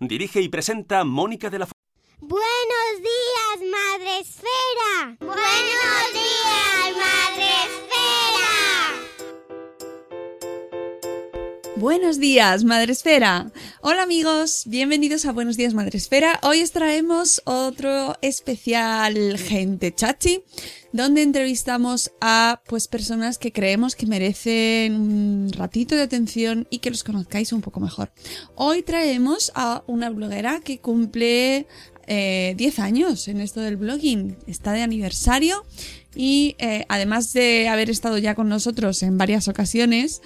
Dirige y presenta Mónica de la Buenos días, Madre Esfera. Buenos días, Madre Esfera. Buenos días, Madre Esfera. Hola amigos, bienvenidos a Buenos días, Madre Esfera. Hoy os traemos otro especial Gente Chachi, donde entrevistamos a pues personas que creemos que merecen un ratito de atención y que los conozcáis un poco mejor. Hoy traemos a una bloguera que cumple eh, 10 años en esto del blogging. Está de aniversario y eh, además de haber estado ya con nosotros en varias ocasiones,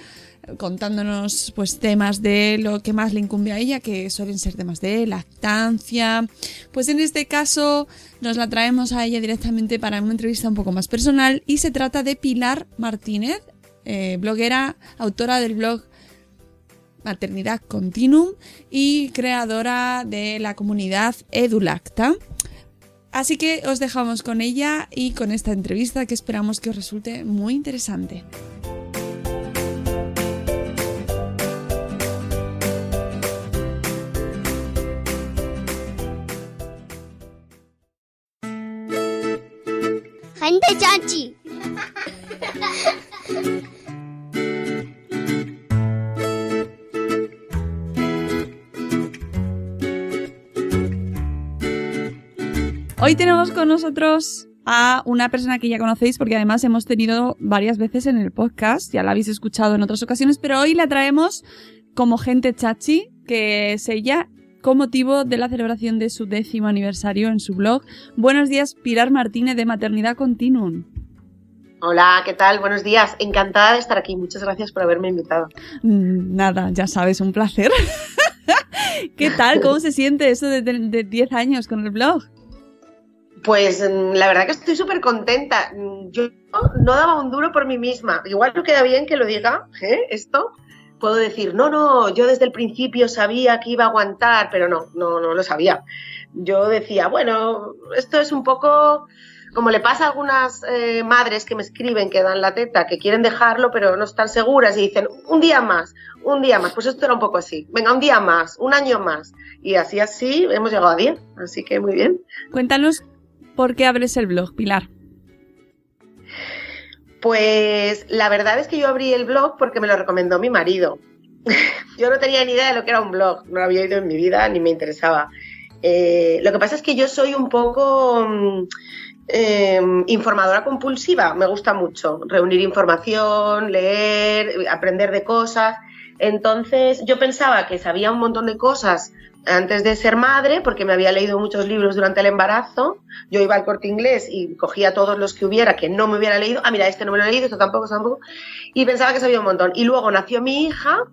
contándonos pues temas de lo que más le incumbe a ella, que suelen ser temas de lactancia. Pues en este caso nos la traemos a ella directamente para una entrevista un poco más personal y se trata de Pilar Martínez, eh, bloguera, autora del blog Maternidad Continuum y creadora de la comunidad Edulacta. Así que os dejamos con ella y con esta entrevista que esperamos que os resulte muy interesante. Gente Chachi. Hoy tenemos con nosotros a una persona que ya conocéis porque además hemos tenido varias veces en el podcast, ya la habéis escuchado en otras ocasiones, pero hoy la traemos como gente chachi, que es ella, con motivo de la celebración de su décimo aniversario en su blog. Buenos días, Pilar Martínez de Maternidad Continuum. Hola, ¿qué tal? Buenos días. Encantada de estar aquí. Muchas gracias por haberme invitado. Mm, Nada, ya sabes, un placer. ¿Qué tal? ¿Cómo se siente eso de, de, de 10 años con el blog? Pues mm, la verdad que estoy súper contenta. Mm, Yo no daba un duro por mí misma. Igual no queda bien que lo diga, ¿eh? Esto. Puedo decir, no, no, yo desde el principio sabía que iba a aguantar, pero no, no, no lo sabía. Yo decía, bueno, esto es un poco como le pasa a algunas eh, madres que me escriben, que dan la teta, que quieren dejarlo, pero no están seguras y dicen, un día más, un día más. Pues esto era un poco así. Venga, un día más, un año más. Y así, así, hemos llegado a 10. Así que muy bien. Cuéntanos por qué abres el blog, Pilar. Pues la verdad es que yo abrí el blog porque me lo recomendó mi marido. yo no tenía ni idea de lo que era un blog, no lo había oído en mi vida ni me interesaba. Eh, lo que pasa es que yo soy un poco mm, eh, informadora compulsiva, me gusta mucho reunir información, leer, aprender de cosas. Entonces yo pensaba que sabía un montón de cosas antes de ser madre, porque me había leído muchos libros durante el embarazo. Yo iba al corte inglés y cogía todos los que hubiera que no me hubiera leído. Ah, mira, este no me lo he leído, esto tampoco, esto tampoco. Y pensaba que sabía un montón. Y luego nació mi hija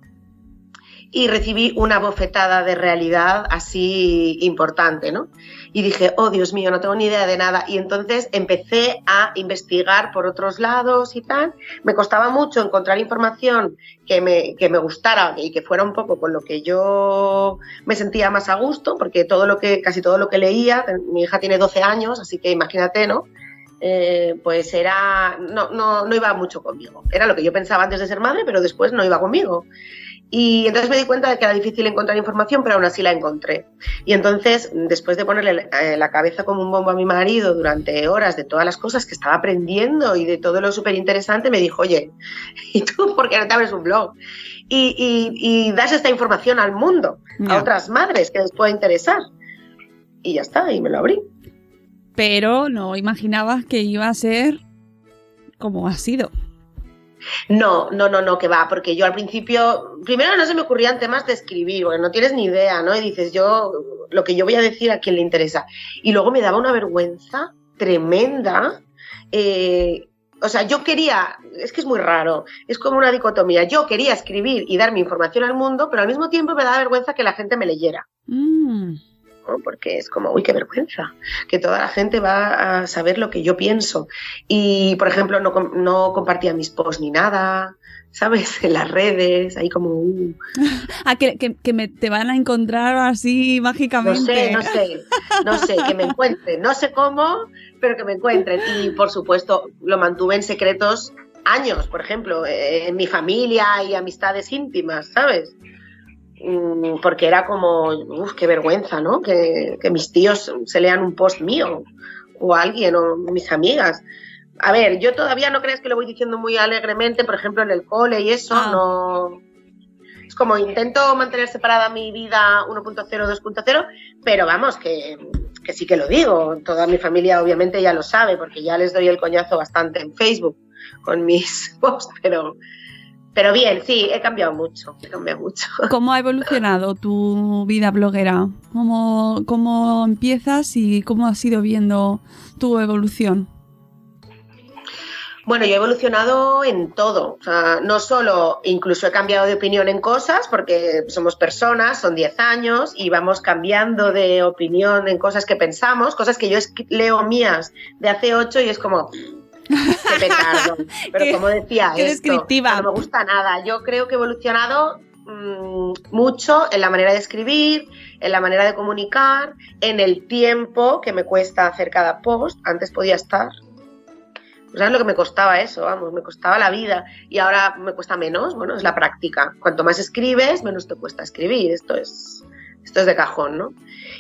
y recibí una bofetada de realidad así importante, ¿no? Y dije, oh Dios mío, no tengo ni idea de nada. Y entonces empecé a investigar por otros lados y tal. Me costaba mucho encontrar información que me, que me gustara y que fuera un poco con lo que yo me sentía más a gusto, porque todo lo que, casi todo lo que leía, mi hija tiene 12 años, así que imagínate, ¿no? Eh, pues era, no, no, no iba mucho conmigo. Era lo que yo pensaba antes de ser madre, pero después no iba conmigo. Y entonces me di cuenta de que era difícil encontrar información, pero aún así la encontré. Y entonces, después de ponerle eh, la cabeza como un bombo a mi marido durante horas de todas las cosas que estaba aprendiendo y de todo lo súper interesante, me dijo, oye, ¿y tú por qué no te abres un blog? Y, y- y das esta información al mundo, a otras madres que les pueda interesar. Y ya está, y me lo abrí. Pero no imaginabas que iba a ser como ha sido. No, no, no, no, que va, porque yo al principio, primero no se me ocurrían temas de escribir, porque no tienes ni idea, ¿no? Y dices, yo, lo que yo voy a decir a quién le interesa. Y luego me daba una vergüenza tremenda. eh, o sea, yo quería, es que es muy raro, es como una dicotomía. Yo quería escribir y dar mi información al mundo, pero al mismo tiempo me daba vergüenza que la gente me leyera. Mm. ¿No? Porque es como, uy, qué vergüenza, que toda la gente va a saber lo que yo pienso. Y, por ejemplo, no, no compartía mis posts ni nada, ¿sabes? En las redes, ahí como, uh, Ah, que, que- que me, te van a encontrar así no mágicamente. sé, no sé, no sé, que me encuentren, no sé cómo, pero que me encuentren. Y, por supuesto, lo mantuve en secretos años, por ejemplo, en mi familia y amistades íntimas, ¿sabes? Mm, Porque era como, uff, qué vergüenza, ¿no? Que, que mis tíos se lean un post mío, o alguien, o mis amigas. A ver, yo todavía no crees que lo voy diciendo muy alegremente, por ejemplo, en el cole y eso, Ah. no. Es como intento mantener separada mi vida 1.0, 2.0, pero vamos, que, que sí que lo digo. Toda mi familia obviamente ya lo sabe, porque ya les doy el coñazo bastante en Facebook con mis posts, pero, pero bien, sí, he cambiado mucho, he cambiado mucho. ¿Cómo ha evolucionado tu vida bloguera? ¿Cómo, ¿Cómo empiezas y cómo has ido viendo tu evolución? Bueno, yo he evolucionado en todo. O sea, no solo, incluso he cambiado de opinión en cosas, porque somos personas, son 10 años, y vamos cambiando de opinión en cosas que pensamos, cosas que yo leo mías de hace 8 y es como. Qué petardo. Pero Qué- como decía, qué esto, descriptiva. no me gusta nada. Yo creo que he evolucionado mm, mucho en la manera de escribir, en la manera de comunicar, en el tiempo que me cuesta hacer cada post. Antes podía estar ¿Sabes lo que me costaba eso? Vamos, me costaba la vida y ahora me cuesta menos. Bueno, es la práctica. Cuanto más escribes, menos te cuesta escribir. Esto es, esto es de cajón, ¿no?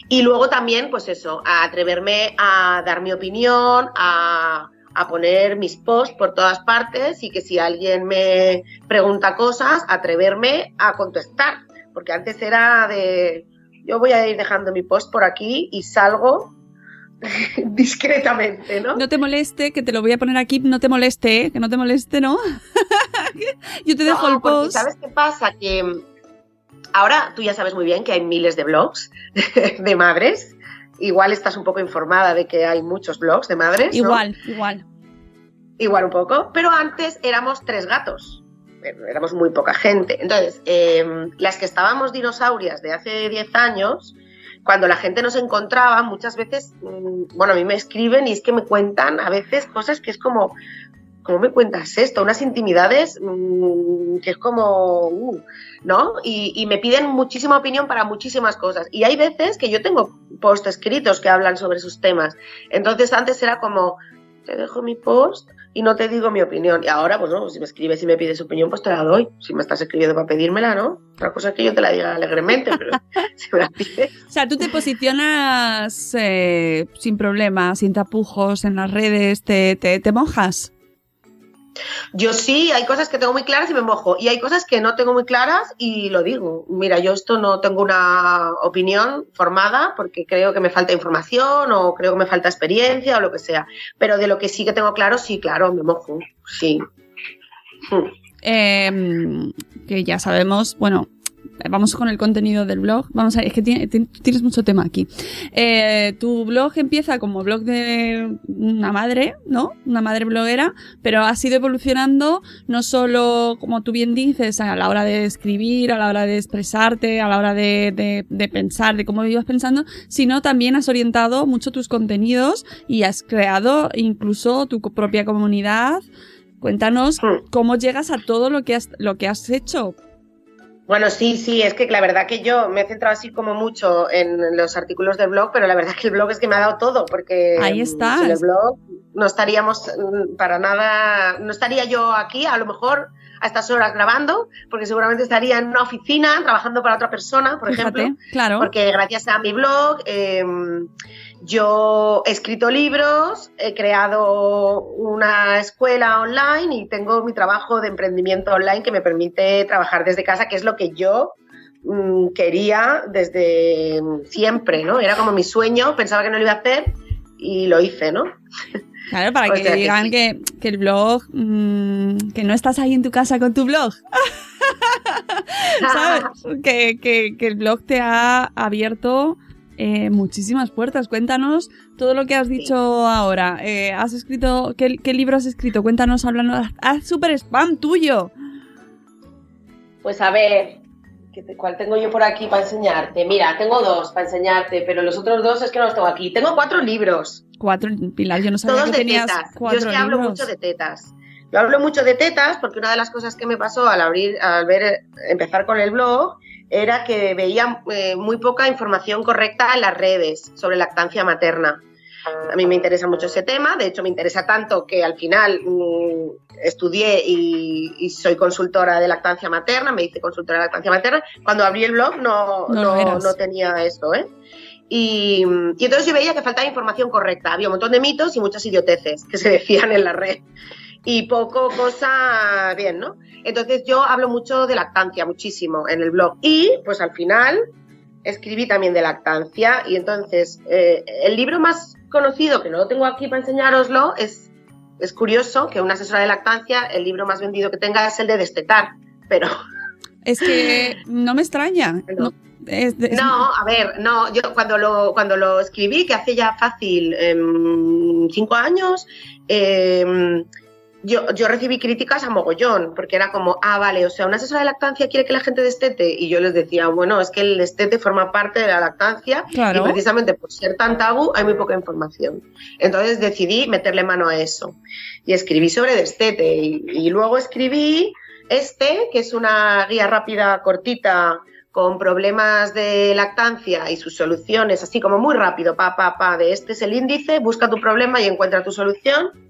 Y luego también, pues eso, a atreverme a dar mi opinión, a, a poner mis posts por todas partes y que si alguien me pregunta cosas, atreverme a contestar. Porque antes era de, yo voy a ir dejando mi post por aquí y salgo discretamente, ¿no? No te moleste, que te lo voy a poner aquí, no te moleste, ¿eh? que no te moleste, ¿no? Yo te dejo No, el post. ¿Sabes qué pasa? Que ahora tú ya sabes muy bien que hay miles de blogs de madres. Igual estás un poco informada de que hay muchos blogs de madres. ¿no? Igual, igual. Igual un poco. Pero antes éramos tres gatos. Éramos muy poca gente. Entonces, eh, las que estábamos dinosaurias de hace 10 años, cuando la gente nos encontraba, muchas veces, mm, bueno, a mí me escriben y es que me cuentan a veces cosas que es como, ¿cómo me cuentas esto? Unas intimidades mm, que es como, uh, ¿no? Y, me piden muchísima opinión para muchísimas cosas. Y hay veces que yo tengo post escritos que hablan sobre sus temas. Entonces antes era como, te dejo mi post y no te digo mi opinión. Y ahora, pues no, si me escribes y me pides opinión, pues te la doy. Si me estás escribiendo para pedírmela, ¿no? Otra cosa es que yo te la diga alegremente, pero si me la pides. O sea, tú te posicionas eh, sin problemas, sin tapujos en las redes, te, te, te mojas. Yo sí, hay cosas que tengo muy claras y me mojo. Y hay cosas que no tengo muy claras y lo digo. Mira, yo esto no tengo una opinión formada porque creo que me falta información o creo que me falta experiencia o lo que sea. Pero de lo que sí que tengo claro, sí, claro, me mojo. Sí. Eh, que ya sabemos, bueno, vamos con el contenido del blog. Vamos a es que tiene- ti- tienes mucho tema aquí. Eh, tu blog empieza como blog de una madre, ¿no? Una madre bloguera, pero has ido evolucionando no solo, como tú bien dices, a la hora de escribir, a la hora de expresarte, a la hora de, de- de pensar, de cómo ibas pensando, sino también has orientado mucho tus contenidos y has creado incluso tu propia comunidad. Cuéntanos Hmm. cómo llegas a todo lo que has, lo que has hecho. Bueno, sí, sí, es que la verdad que yo me he centrado así como mucho en los artículos del blog, pero la verdad que el blog es que me ha dado todo, porque Ahí mm, estás. sin el blog no estaríamos mm, para nada, no estaría yo aquí a lo mejor a estas horas grabando, porque seguramente estaría en una oficina trabajando para otra persona, por Fíjate, ejemplo, claro. porque gracias a mi blog eh, yo he escrito libros, he creado una escuela online y tengo mi trabajo de emprendimiento online que me permite trabajar desde casa, que es lo que yo mm, quería desde siempre, ¿no? Era como mi sueño, pensaba que no lo iba a hacer y lo hice, ¿no? Claro, para O que sea que digan sí. que, que el blog, mm, que no estás ahí en tu casa con tu blog. ¿Sabes? Que- que el blog te ha abierto eh, muchísimas puertas. Cuéntanos todo lo que has dicho ahora. Eh, has escrito, ¿qué, qué libro has escrito? Cuéntanos, hablando. Haz super spam tuyo. Pues a ver, ¿qué te- ¿cuál tengo yo por aquí para enseñarte? Mira, tengo dos para enseñarte, pero los otros dos es que no los tengo aquí. Tengo cuatro libros. Cuatro, Pilar, yo no sabía todos que de tenías tetas. cuatro Yo es que hablo libros. mucho de tetas. Yo hablo mucho de tetas porque una de las cosas que me pasó al abrir, al ver, empezar con el blog, era que veía eh, muy poca información correcta en las redes sobre lactancia materna. A mí me interesa mucho ese tema, de hecho me interesa tanto que al final mm, estudié y, y soy consultora de lactancia materna, me hice consultora de lactancia materna. Cuando abrí el blog no, No no, no tenía eso, ¿eh? Y, y entonces yo veía que faltaba información correcta. Había un montón de mitos y muchas idioteces que se decían en la red. Y poco cosa bien, ¿no? Entonces yo hablo mucho de lactancia, muchísimo en el blog. Y pues al final escribí también de lactancia. Y entonces eh, el libro más conocido, que no lo tengo aquí para enseñároslo, es, es curioso que una asesora de lactancia, el libro más vendido que tenga es el de destetar. Pero Es que no me extraña. No, es- es- No, a ver, no, yo cuando lo, cuando lo escribí, que hace ya fácil em, cinco años, em, yo, yo recibí críticas a mogollón, porque era como, ah, vale, o sea, una asesora de lactancia quiere que la gente destete, y yo les decía, bueno, es que el destete forma parte de la lactancia, Claro. y precisamente por ser tan tabú hay muy poca información. Entonces decidí meterle mano a eso, y escribí sobre destete, y, y luego escribí este, que es una guía rápida, cortita, con problemas de lactancia y sus soluciones, así como muy rápido, pa, pa, pa, de este es el índice, busca tu problema y encuentra tu solución.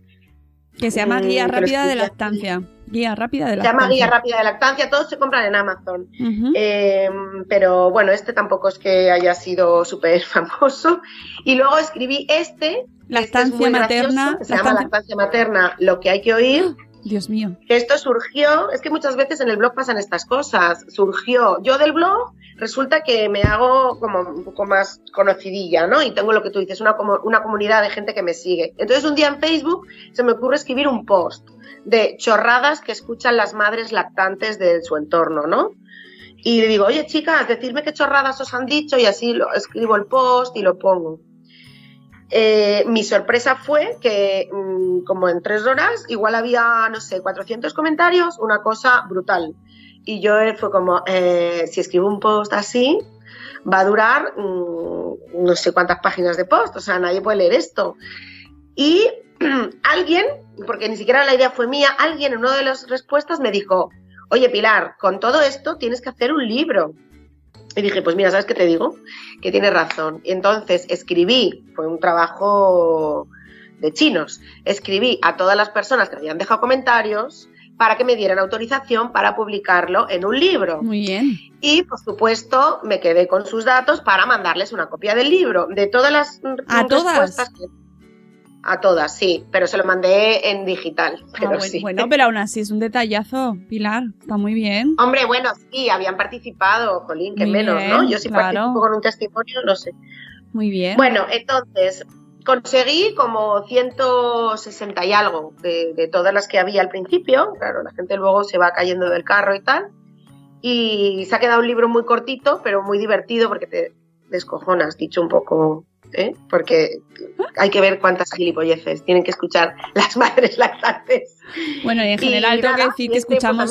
Que se llama Mm, Guía Rápida de Lactancia. Guía Rápida de Se Lactancia. llama Guía Rápida de Lactancia, todos se compran en Amazon. Eh, pero bueno, este tampoco es que haya sido súper famoso. Y luego escribí este, Lactancia que es muy materna. gracioso, que se llama lactancia- Lactancia Materna, lo que hay que oír. Dios mío. que esto surgió, es que muchas veces en el blog pasan estas cosas, surgió, yo del blog resulta que me hago como un poco más conocidilla, ¿no? Y tengo lo que tú dices, una, comu- una comunidad de gente que me sigue. Entonces un día en Facebook se me ocurre escribir un post de chorradas que escuchan las madres lactantes de su entorno, ¿no? Y le digo, oye chicas, decidme qué chorradas os han dicho y así lo, escribo el post y lo pongo. Eh, mi sorpresa fue que mm, como en tres horas igual había, no sé, 400 comentarios, una cosa brutal. Y yo eh, fue como, eh, si escribo un post así, va a durar mm, no sé cuántas páginas de post, o sea, nadie puede leer esto. Y alguien, porque ni siquiera la idea fue mía, alguien en una de las respuestas me dijo, oye Pilar, con todo esto tienes que hacer un libro. Y dije, pues mira, ¿sabes qué te digo? Que tienes razón. Y entonces escribí, fue un trabajo de chinos, escribí a todas las personas que habían dejado comentarios para que me dieran autorización para publicarlo en un libro. Muy bien. Y, por supuesto, me quedé con sus datos para mandarles una copia del libro. De todas las mm, ¿A todas? respuestas que- A todas, sí, pero se lo mandé en digital. Ah, Pero bueno, sí. bueno, pero aún así es un detallazo, Pilar. Está muy bien. Hombre, bueno, sí, habían participado, Jolín, que Muy menos, bien, ¿no? Yo si claro. participo con un testimonio, no sé. Muy bien. Bueno, entonces, conseguí como 160 y algo de, de todas las que había al principio. Claro, la gente luego se va cayendo del carro y tal. Y se ha quedado un libro muy cortito, pero muy divertido porque te descojonas, dicho un poco, ¿eh? Porque hay que ver cuántas gilipolleces tienen que escuchar las madres lactantes. Bueno, y en Y general tengo que decir y que este, pues, escuchamos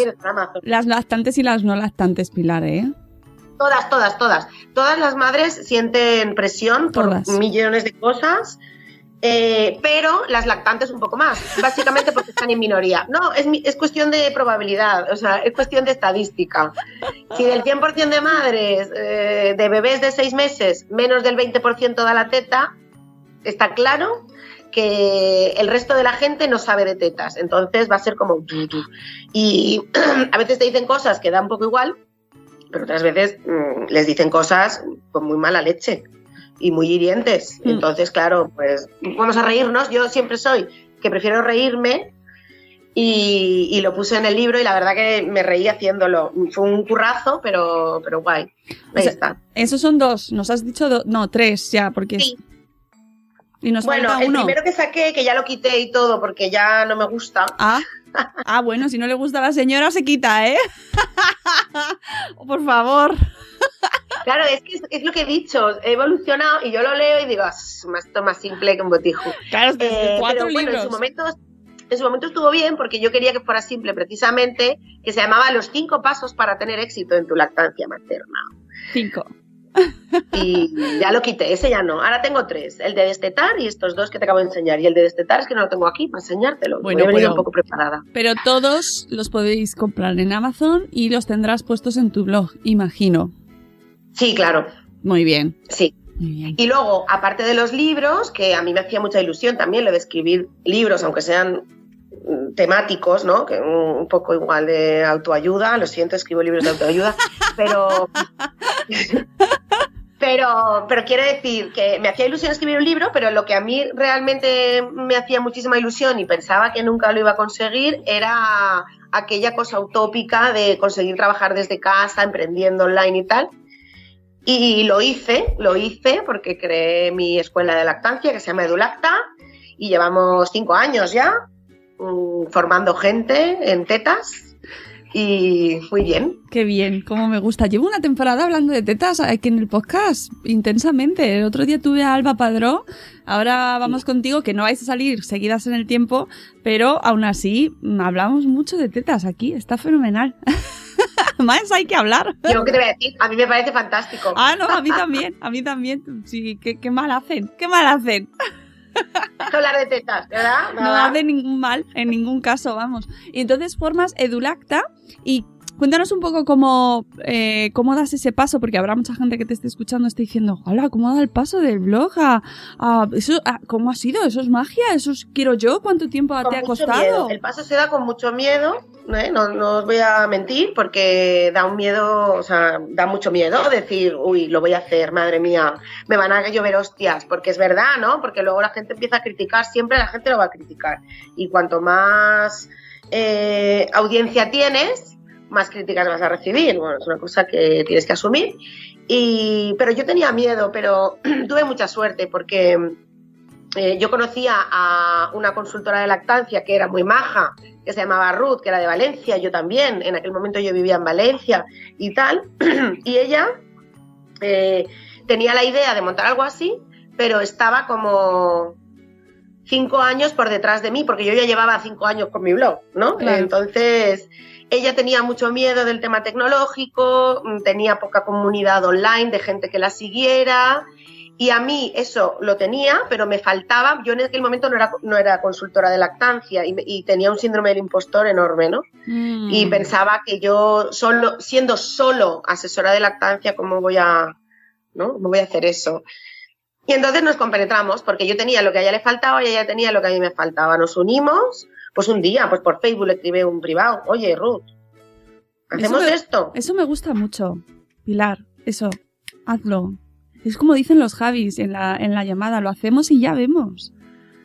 las lactantes y las no lactantes, Pilar, ¿eh? Todas, todas, todas. Todas las madres sienten presión por millones de cosas Eh, pero las lactantes un poco más, básicamente porque están en minoría. No, es, es cuestión de probabilidad, o sea, es cuestión de estadística. Si del 100% de madres, eh, de bebés de 6 meses, menos del 20% da la teta, está claro que el resto de la gente no sabe de tetas, entonces va a ser como... Y a veces te dicen cosas que da un poco igual, pero otras veces mm, les dicen cosas con muy mala leche y muy hirientes. Mm. Entonces, claro, pues vamos a reírnos. Yo siempre soy que prefiero reírme y, y lo puse en el libro y la verdad que me reí haciéndolo. Fue un currazo, pero, pero guay. O Ahí sea, está. Esos son dos, nos has dicho dos, no, tres ya, porque... Sí. Y nos Bueno, falta el uno. primero que saqué, que ya lo quité y todo porque ya no me gusta. Ah, ah, bueno, si no le gusta a la señora se quita, ¿eh? Por favor. Claro, es que es, es lo que he dicho, he evolucionado y yo lo leo y digo, "Ah, es más, esto más simple que un botijo. Claro, es que Eh, cuatro pero bueno, libros. en su, momento, en su momento estuvo bien porque yo quería que fuera simple precisamente, que se llamaba Los cinco pasos para tener éxito en tu lactancia materna. Cinco. Y ya lo quité, ese ya no. Ahora tengo tres, el de destetar y estos dos que te acabo de enseñar. Y el de destetar es que no lo tengo aquí para enseñártelo. Bueno, Bueno, he venido pero- un poco preparada. Pero todos los podéis comprar en Amazon y los tendrás puestos en tu blog, imagino. Sí, claro, Muy bien. sí. Muy bien. Y luego, aparte de los libros, que a mí me hacía mucha ilusión también lo de escribir libros, aunque sean mm, temáticos, ¿no? Que un poco igual de autoayuda, lo siento, escribo libros de autoayuda, pero pero pero quiero decir que me hacía ilusión escribir un libro, pero lo que a mí realmente me hacía muchísima ilusión y pensaba que nunca lo iba a conseguir era aquella cosa utópica de conseguir trabajar desde casa, emprendiendo online y tal. Y lo hice, lo hice porque creé mi escuela de lactancia que se llama Edulacta y llevamos cinco años ya mm, formando gente en tetas y muy bien. Qué bien, cómo me gusta. Llevo una temporada hablando de tetas aquí en el podcast, intensamente. El otro día tuve a Alba Padró, ahora vamos contigo, que no vais a salir seguidas en el tiempo, pero aún así mm, hablamos mucho de tetas aquí, está fenomenal. Más hay que hablar. Yo qué te voy a decir, a mí me parece fantástico. Ah, no, a mí también, a mí también. Sí, qué, qué mal hacen, qué mal hacen. Hablar de tetas, ¿verdad? No hace ningún mal, en ningún caso, vamos. Y entonces formas Edulacta y cuéntanos un poco cómo, eh, cómo das ese paso, porque habrá mucha gente que te esté escuchando esté diciendo, hola, ¿cómo da el paso del blog a, a- eso, a- ¿cómo ha sido? ¿Eso es magia? ¿Eso es quiero yo? ¿Cuánto tiempo Con te ha costado? miedo. El paso se da con mucho miedo, ¿eh? no, no os voy a mentir, porque da un miedo, o sea, da mucho miedo decir, uy, lo voy a hacer, madre mía, me van a llover hostias, porque es verdad, ¿no? Porque luego la gente empieza a criticar, siempre la gente lo va a criticar. Y cuanto más eh, audiencia tienes, más críticas vas a recibir. Bueno, es una cosa que tienes que asumir. Y, pero yo tenía miedo, pero tuve mucha suerte porque eh, yo conocía a una consultora de lactancia que era muy maja, que se llamaba Ruth, que era de Valencia, yo también, en aquel momento yo vivía en Valencia y tal, y ella eh, tenía la idea de montar algo así, pero estaba como cinco años por detrás de mí, porque yo ya llevaba cinco años con mi blog, ¿no? Claro. Entonces, ella tenía mucho miedo del tema tecnológico, mm, tenía poca comunidad online de gente que la siguiera, y a mí eso lo tenía, pero me faltaba, yo en aquel momento no era, no era consultora de lactancia y, tenía un síndrome del impostor enorme, ¿no? Mm. Y pensaba que yo, solo, siendo solo asesora de lactancia, ¿cómo voy a, ¿no? ¿Cómo voy a hacer eso? Y entonces nos compenetramos, porque yo tenía lo que a ella le faltaba y ella tenía lo que a mí me faltaba. Nos unimos, pues un día, pues por Facebook le escribí un privado, oye Ruth, ¿hacemos Eso me- esto? Eso me gusta mucho, Pilar, eso, hazlo. Es como dicen los Javis en la, en la llamada, lo hacemos y ya vemos.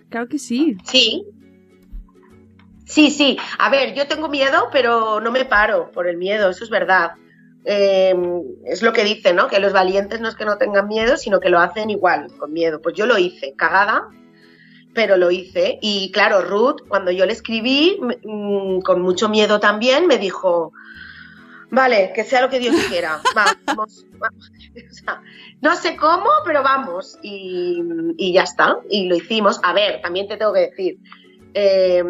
Claro que sí. Sí. Sí, sí. A ver, yo tengo miedo, pero no me paro por el miedo, eso es verdad. Eh, es lo que dicen, ¿no? Que los valientes no es que no tengan miedo, sino que lo hacen igual, con miedo. Pues yo lo hice, cagada, pero lo hice. Y claro, Ruth, cuando yo le escribí, mm, con mucho miedo también, me dijo, vale, que sea lo que Dios quiera, vamos, vamos. O sea, no sé cómo, pero vamos. Y, y ya está, y lo hicimos. A ver, también te tengo que decir, eh,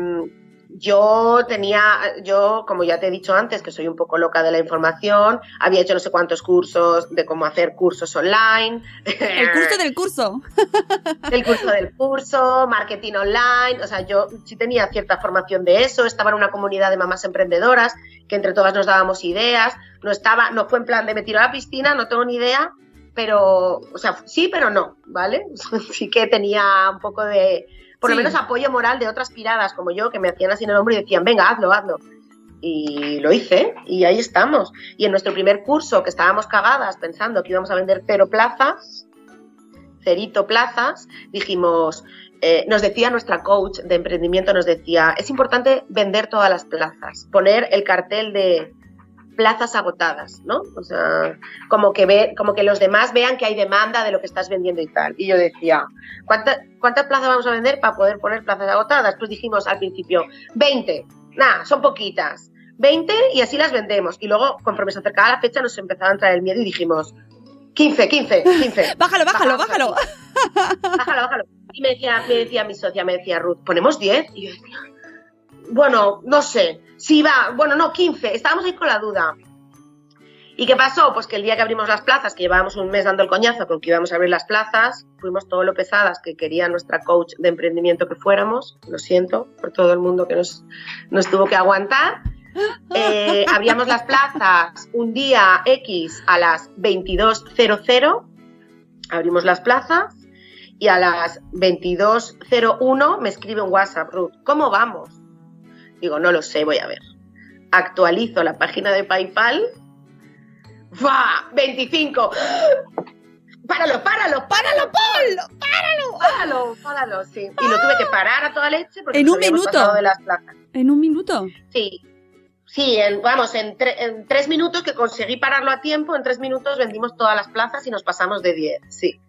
yo tenía, yo, como ya te he dicho antes, que soy un poco loca de la información, había hecho no sé cuántos cursos de cómo hacer cursos online. El curso del curso. El curso del curso, marketing online. O sea, yo sí tenía cierta formación de eso. Estaba en una comunidad de mamás emprendedoras que entre todas nos dábamos ideas. No estaba, no fue en plan de me tiro a la piscina, no tengo ni idea, pero, o sea, sí, pero no, ¿vale? Sí que tenía un poco de, por lo menos apoyo moral de otras piradas como yo que me hacían así en el hombro y decían, venga, hazlo, hazlo. Y lo hice y ahí estamos. Y en nuestro primer curso, que estábamos cagadas pensando que íbamos a vender cero plazas, cerito plazas, dijimos, eh, nos decía nuestra coach de emprendimiento, nos decía, es importante vender todas las plazas, poner el cartel de plazas agotadas, ¿no? O sea, como que, ve, como que los demás vean que hay demanda de lo que estás vendiendo y tal. Y yo decía, ¿cuánta- ¿cuántas plazas vamos a vender para poder poner plazas agotadas? Pues dijimos al principio, 20. Nada, son poquitas. 20 y así las vendemos. Y luego, conforme se acercaba la fecha, nos empezaba a entrar el miedo y dijimos, 15, 15, 15. Bájalo, bájalo, bájalo. Bájalo, bájalo. Y me decía, me decía mi socia, me decía Ruth, ¿ponemos 10? Y yo decía, bueno, no sé. Sí, va, bueno, no, 15. Estábamos ahí con la duda. ¿Y qué pasó? Pues que el día que abrimos las plazas, que llevábamos un mes dando el coñazo con que íbamos a abrir las plazas, fuimos todo lo pesadas que quería nuestra coach de emprendimiento que fuéramos. Lo siento por todo el mundo que nos, nos tuvo que aguantar. Eh, abríamos las plazas un día X a las 22.00. Abrimos las plazas y a las 22.01 me escribe un WhatsApp, Ruth, ¿cómo vamos? Digo, no lo sé, voy a ver. Actualizo la página de PayPal. ¡Fua! 25. Páralo, páralo, páralo, páralo, páralo, páralo, páralo, sí. Y lo tuve que parar a toda leche porque En un minuto. de las plazas. En un minuto. Sí. Sí, en- vamos, en, tre- en tres minutos que conseguí pararlo a tiempo, en tres minutos vendimos todas las plazas y nos pasamos de 10, sí.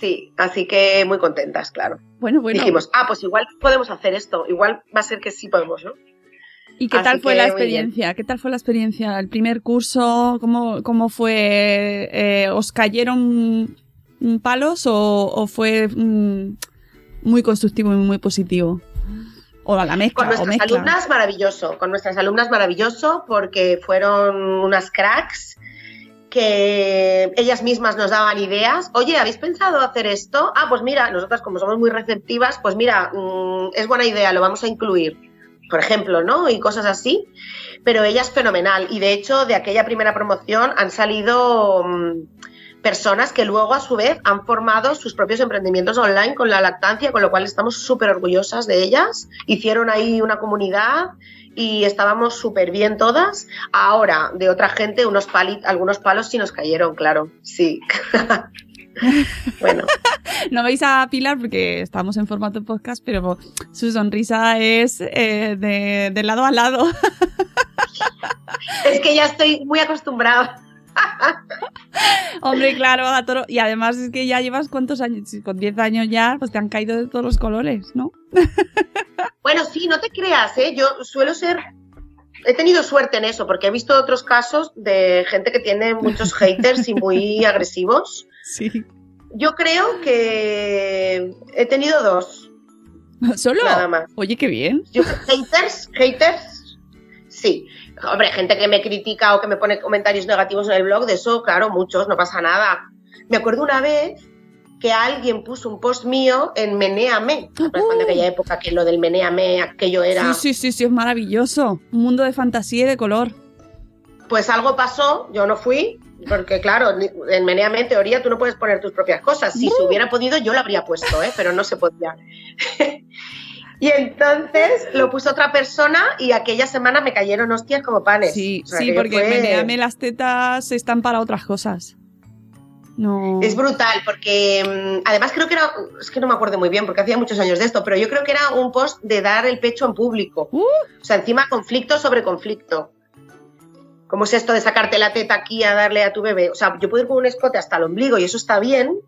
Sí, así que muy contentas, claro. Bueno, bueno. Dijimos, ah, pues igual podemos hacer esto, igual va a ser que sí podemos, ¿no? ¿Y qué así tal fue que la experiencia? ¿Qué tal fue la experiencia? ¿El primer curso? ¿Cómo, cómo fue? Eh, ¿Os cayeron palos o, o fue mm, muy constructivo y muy positivo? O a la mezcla, Con nuestras mezcla. alumnas, maravilloso. Con nuestras alumnas, maravilloso, porque fueron unas cracks que ellas mismas nos daban ideas. Oye, ¿habéis pensado hacer esto? Ah, pues mira, nosotras como somos muy receptivas, pues mira, mm, es buena idea, lo vamos a incluir. Por ejemplo, ¿no? Y cosas así. Pero ella es fenomenal. Y de hecho, de aquella primera promoción han salido mm, personas que luego, a su vez, han formado sus propios emprendimientos online con la lactancia, con lo cual estamos súper orgullosas de ellas. Hicieron ahí una comunidad y estábamos súper bien todas. Ahora, de otra gente, unos pali- algunos palos sí nos cayeron, claro. Sí. bueno, No veis a Pilar porque estamos en formato podcast, pero su sonrisa es eh, de, de lado a lado. es que ya estoy muy acostumbrada. Hombre, claro, a toro. Y además es que ya llevas cuántos años, Si con 10 años ya, pues te han caído de todos los colores, ¿no? Bueno, sí, no te creas, ¿eh? Yo suelo ser. He tenido suerte en eso, porque he visto otros casos de gente que tiene muchos haters y muy agresivos. Sí. Yo creo que he tenido dos. ¿Solo? Nada más. Oye, qué bien. Yo, haters, haters, sí. Hombre, gente que me critica o que me pone comentarios negativos en el blog, de eso, claro, muchos, no pasa nada. Me acuerdo una vez que alguien puso un post mío en Meneame. ¿Te acuerdas cuando aquella época que lo del Meneame, aquello era. Sí, sí, sí, sí, es maravilloso. Un mundo de fantasía y de color. Pues algo pasó, yo no fui, porque claro, en Meneame en teoría tú no puedes poner tus propias cosas. Si se hubiera podido yo lo habría puesto, ¿eh? pero no se podía. y entonces lo puso otra persona y aquella semana me cayeron hostias como panes. Sí, O sea, sí, que porque fue- meneame las tetas están para otras cosas. No. Es brutal, porque mm, además creo que era, es que no me acuerdo muy bien porque hacía muchos años de esto, pero yo creo que era un post de dar el pecho en público. Uh. O sea, encima conflicto sobre conflicto. ¿Cómo es esto de sacarte la teta aquí a darle a tu bebé? O sea, yo puedo ir con un escote hasta el ombligo y eso está bien.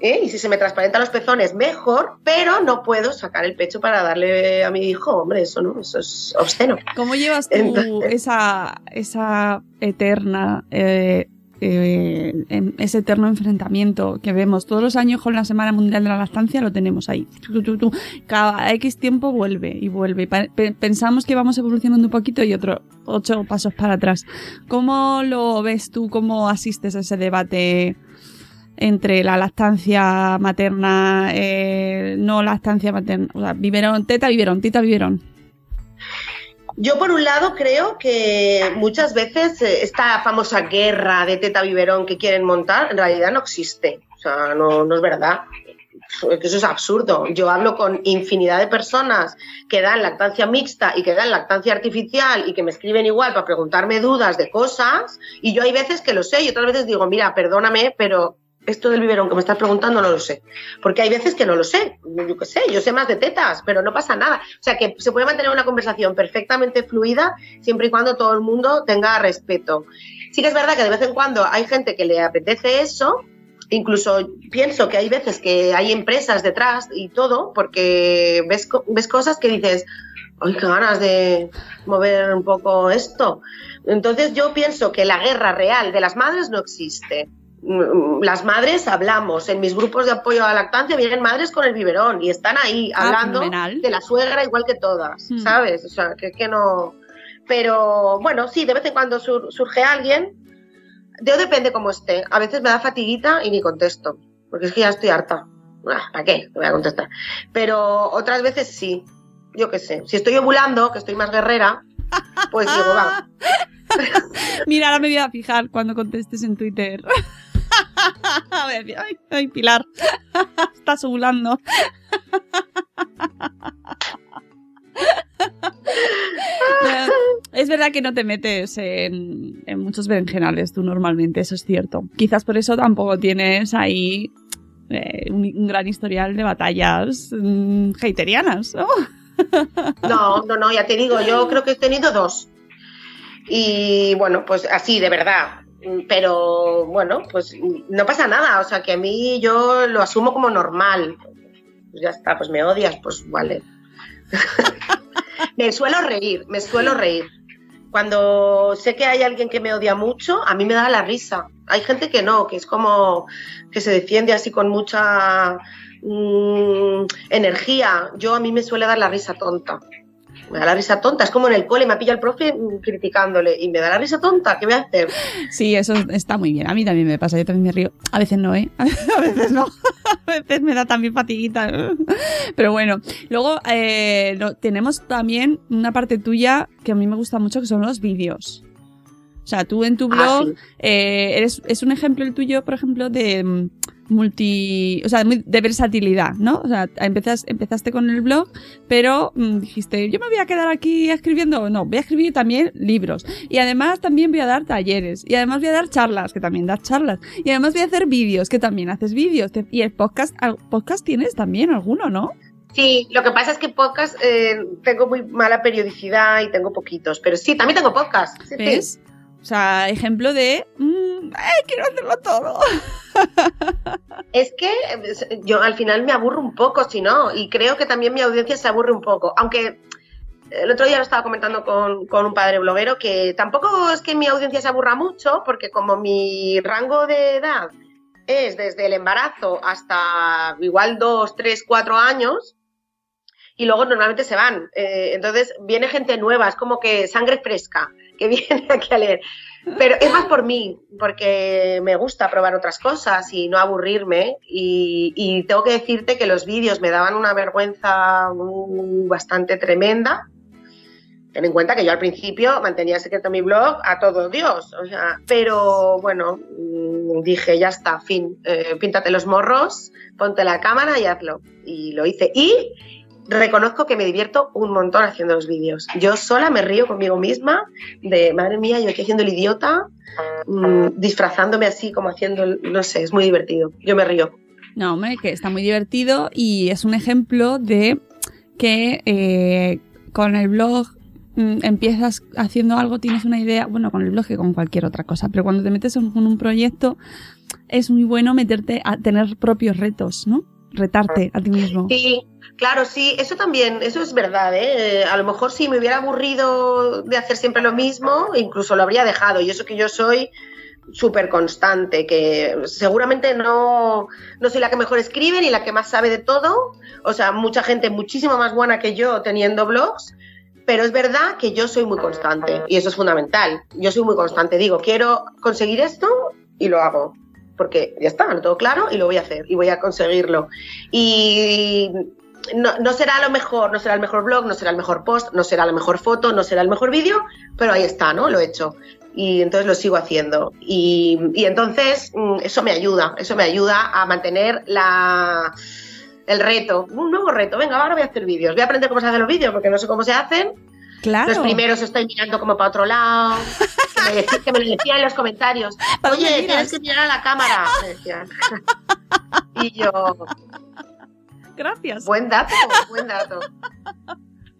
¿Eh? Y si se me transparentan los pezones, mejor, pero no puedo sacar el pecho para darle a mi hijo. Hombre, eso no, eso es obsceno. ¿Cómo llevas tú Entonces- esa, esa eterna eh, eh, en ese eterno enfrentamiento que vemos todos los años con la Semana Mundial de la Lactancia, lo tenemos ahí. Cada X tiempo vuelve y vuelve. Pensamos que vamos evolucionando un poquito y otro ocho pasos para atrás. ¿Cómo lo ves tú? ¿Cómo asistes a ese debate entre la lactancia materna, eh, no lactancia materna, o sea, teta, biberón, tita, biberón? Yo, por un lado, creo que muchas veces eh, esta famosa guerra de teta biberón que quieren montar en realidad no existe. O sea, no, no es verdad. Eso es absurdo. Yo hablo con infinidad de personas que dan lactancia mixta y que dan lactancia artificial y que me escriben igual para preguntarme dudas de cosas. Y yo hay veces que lo sé y otras veces digo, mira, perdóname, pero esto del biberón que me estás preguntando no lo sé. Porque hay veces que no lo sé. Yo qué sé, yo sé más de tetas, pero no pasa nada. O sea, que se puede mantener una conversación perfectamente fluida siempre y cuando todo el mundo tenga respeto. Sí que es verdad que de vez en cuando hay gente que le apetece eso. Incluso pienso que hay veces que hay empresas detrás y todo, porque ves, ves cosas que dices, ¡ay, qué ganas de mover un poco esto! Entonces yo pienso que la guerra real de las madres no existe. Mm, Las madres hablamos, en mis grupos de apoyo a la lactancia vienen madres con el biberón y están ahí Ah, hablando de la suegra igual que todas, Hmm. ¿sabes? O sea, que, que no... Pero bueno, sí, de vez en cuando sur- surge alguien, yo depende cómo esté. A veces me da fatiguita y ni contesto, porque es que ya estoy harta. Ah, ¿Para qué? Te voy a contestar. Pero otras veces sí, yo qué sé. Si estoy ovulando, que estoy más guerrera, pues digo, va, Mira, ahora me voy a fijar cuando contestes en Twitter. Ay, ay, Pilar, estás ovulando. Eh, Es verdad que no te metes en, muchos berenjenales tú normalmente, eso es cierto. Quizás por eso tampoco tienes ahí eh, un, un gran historial de batallas mm, heiterianas, ¿no? No, no, no, ya te digo, yo creo que he tenido dos. Y bueno, pues así, de verdad. Pero bueno, pues no pasa nada. O sea, que a mí yo lo asumo como normal. Pues ya está, pues me odias, pues vale. me suelo reír, me suelo reír. Cuando sé que hay alguien que me odia mucho, a mí me da la risa. Hay gente que no, que es como que se defiende así con mucha mm, energía. Yo a mí me suele dar la risa tonta. Me da la risa tonta. Es como en el cole, me pilla el profe mm, criticándole y me da la risa tonta. ¿Qué voy a hacer? Sí, eso está muy bien. A mí también me pasa, yo también me río. A veces no, ¿eh? A veces no. A veces me da también fatiguita. Pero bueno, luego eh, tenemos también una parte tuya que a mí me gusta mucho, que son los vídeos. O sea, tú en tu Ah, blog sí. eh, eres, es un ejemplo el tuyo, por ejemplo, de mm, multi, o sea, de versatilidad, ¿no? O sea, empezas, empezaste con el blog, pero mm, dijiste, yo me voy a quedar aquí escribiendo, no, voy a escribir también libros. Y además también voy a dar talleres. Y además voy a dar charlas, que también das charlas. Y además voy a hacer vídeos, que también haces vídeos. Y el podcast, podcast tienes también alguno, ¿no? Sí, lo que pasa es que podcast eh, tengo muy mala periodicidad y tengo poquitos. Pero sí, también tengo podcast. Sí, sí. O sea, ejemplo de, mm, ¡ay, quiero hacerlo todo! Es que eh, yo al final me aburro un poco, si no, y creo que también mi audiencia se aburre un poco. Aunque el otro día lo estaba comentando con, con un padre bloguero que tampoco es que mi audiencia se aburra mucho, porque como mi rango de edad es desde el embarazo hasta igual dos, tres, cuatro años, y luego normalmente se van. Eh, entonces viene gente nueva, es como que sangre fresca que viene aquí a leer. Pero es más por mí, porque me gusta probar otras cosas y no aburrirme. Y, y tengo que decirte que los vídeos me daban una vergüenza mm, bastante tremenda. Ten en cuenta que yo al principio mantenía secreto mi blog a todo Dios. O sea, pero bueno, mm, dije, ya está, fin, eh, píntate los morros, ponte la cámara y hazlo. Y lo hice. Y reconozco que me divierto un montón haciendo los vídeos. Yo sola me río conmigo misma de, madre mía, yo aquí haciendo el idiota, mm, disfrazándome así como haciendo, no sé, es muy divertido. Yo me río. No, hombre, que está muy divertido y es un ejemplo de que eh, con el blog mm, empiezas haciendo algo, tienes una idea, bueno, con el blog que con cualquier otra cosa, pero cuando te metes en un proyecto es muy bueno meterte a tener propios retos, ¿no? Retarte a ti mismo. Sí, claro, sí, eso también, eso es verdad, ¿eh? A lo mejor si me hubiera aburrido de hacer siempre lo mismo, incluso lo habría dejado. Y eso que yo soy súper constante, que seguramente no, no soy la que mejor escribe ni la que más sabe de todo. O sea, mucha gente muchísimo más buena que yo teniendo blogs, pero es verdad que yo soy muy constante y eso es fundamental. Yo soy muy constante, digo, quiero conseguir esto y lo hago. Porque ya está, lo tengo claro y lo voy a hacer y voy a conseguirlo. Y no, no, será lo mejor, no será el mejor blog, no será el mejor post, no será la mejor foto, no será el mejor vídeo, pero ahí está, ¿no? Lo he hecho. Y entonces lo sigo haciendo. Y, y entonces mm, eso me ayuda, eso me ayuda a mantener la, el reto, un nuevo reto. Venga, ahora voy a hacer vídeos. Voy a aprender cómo se hacen los vídeos porque no sé cómo se hacen. Claro. Los primeros estoy mirando como para otro lado. Que me, decían, que me lo decían en los comentarios. Oye, tienes que mirar a la cámara. Me decían. Y yo, Gracias. Buen dato, buen dato.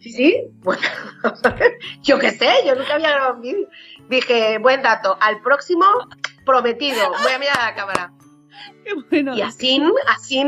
Sí, sí, bueno, yo qué sé, yo nunca había grabado un vídeo. Dije, buen dato, al próximo prometido, voy a mirar a la cámara. Qué bueno. Y así, así,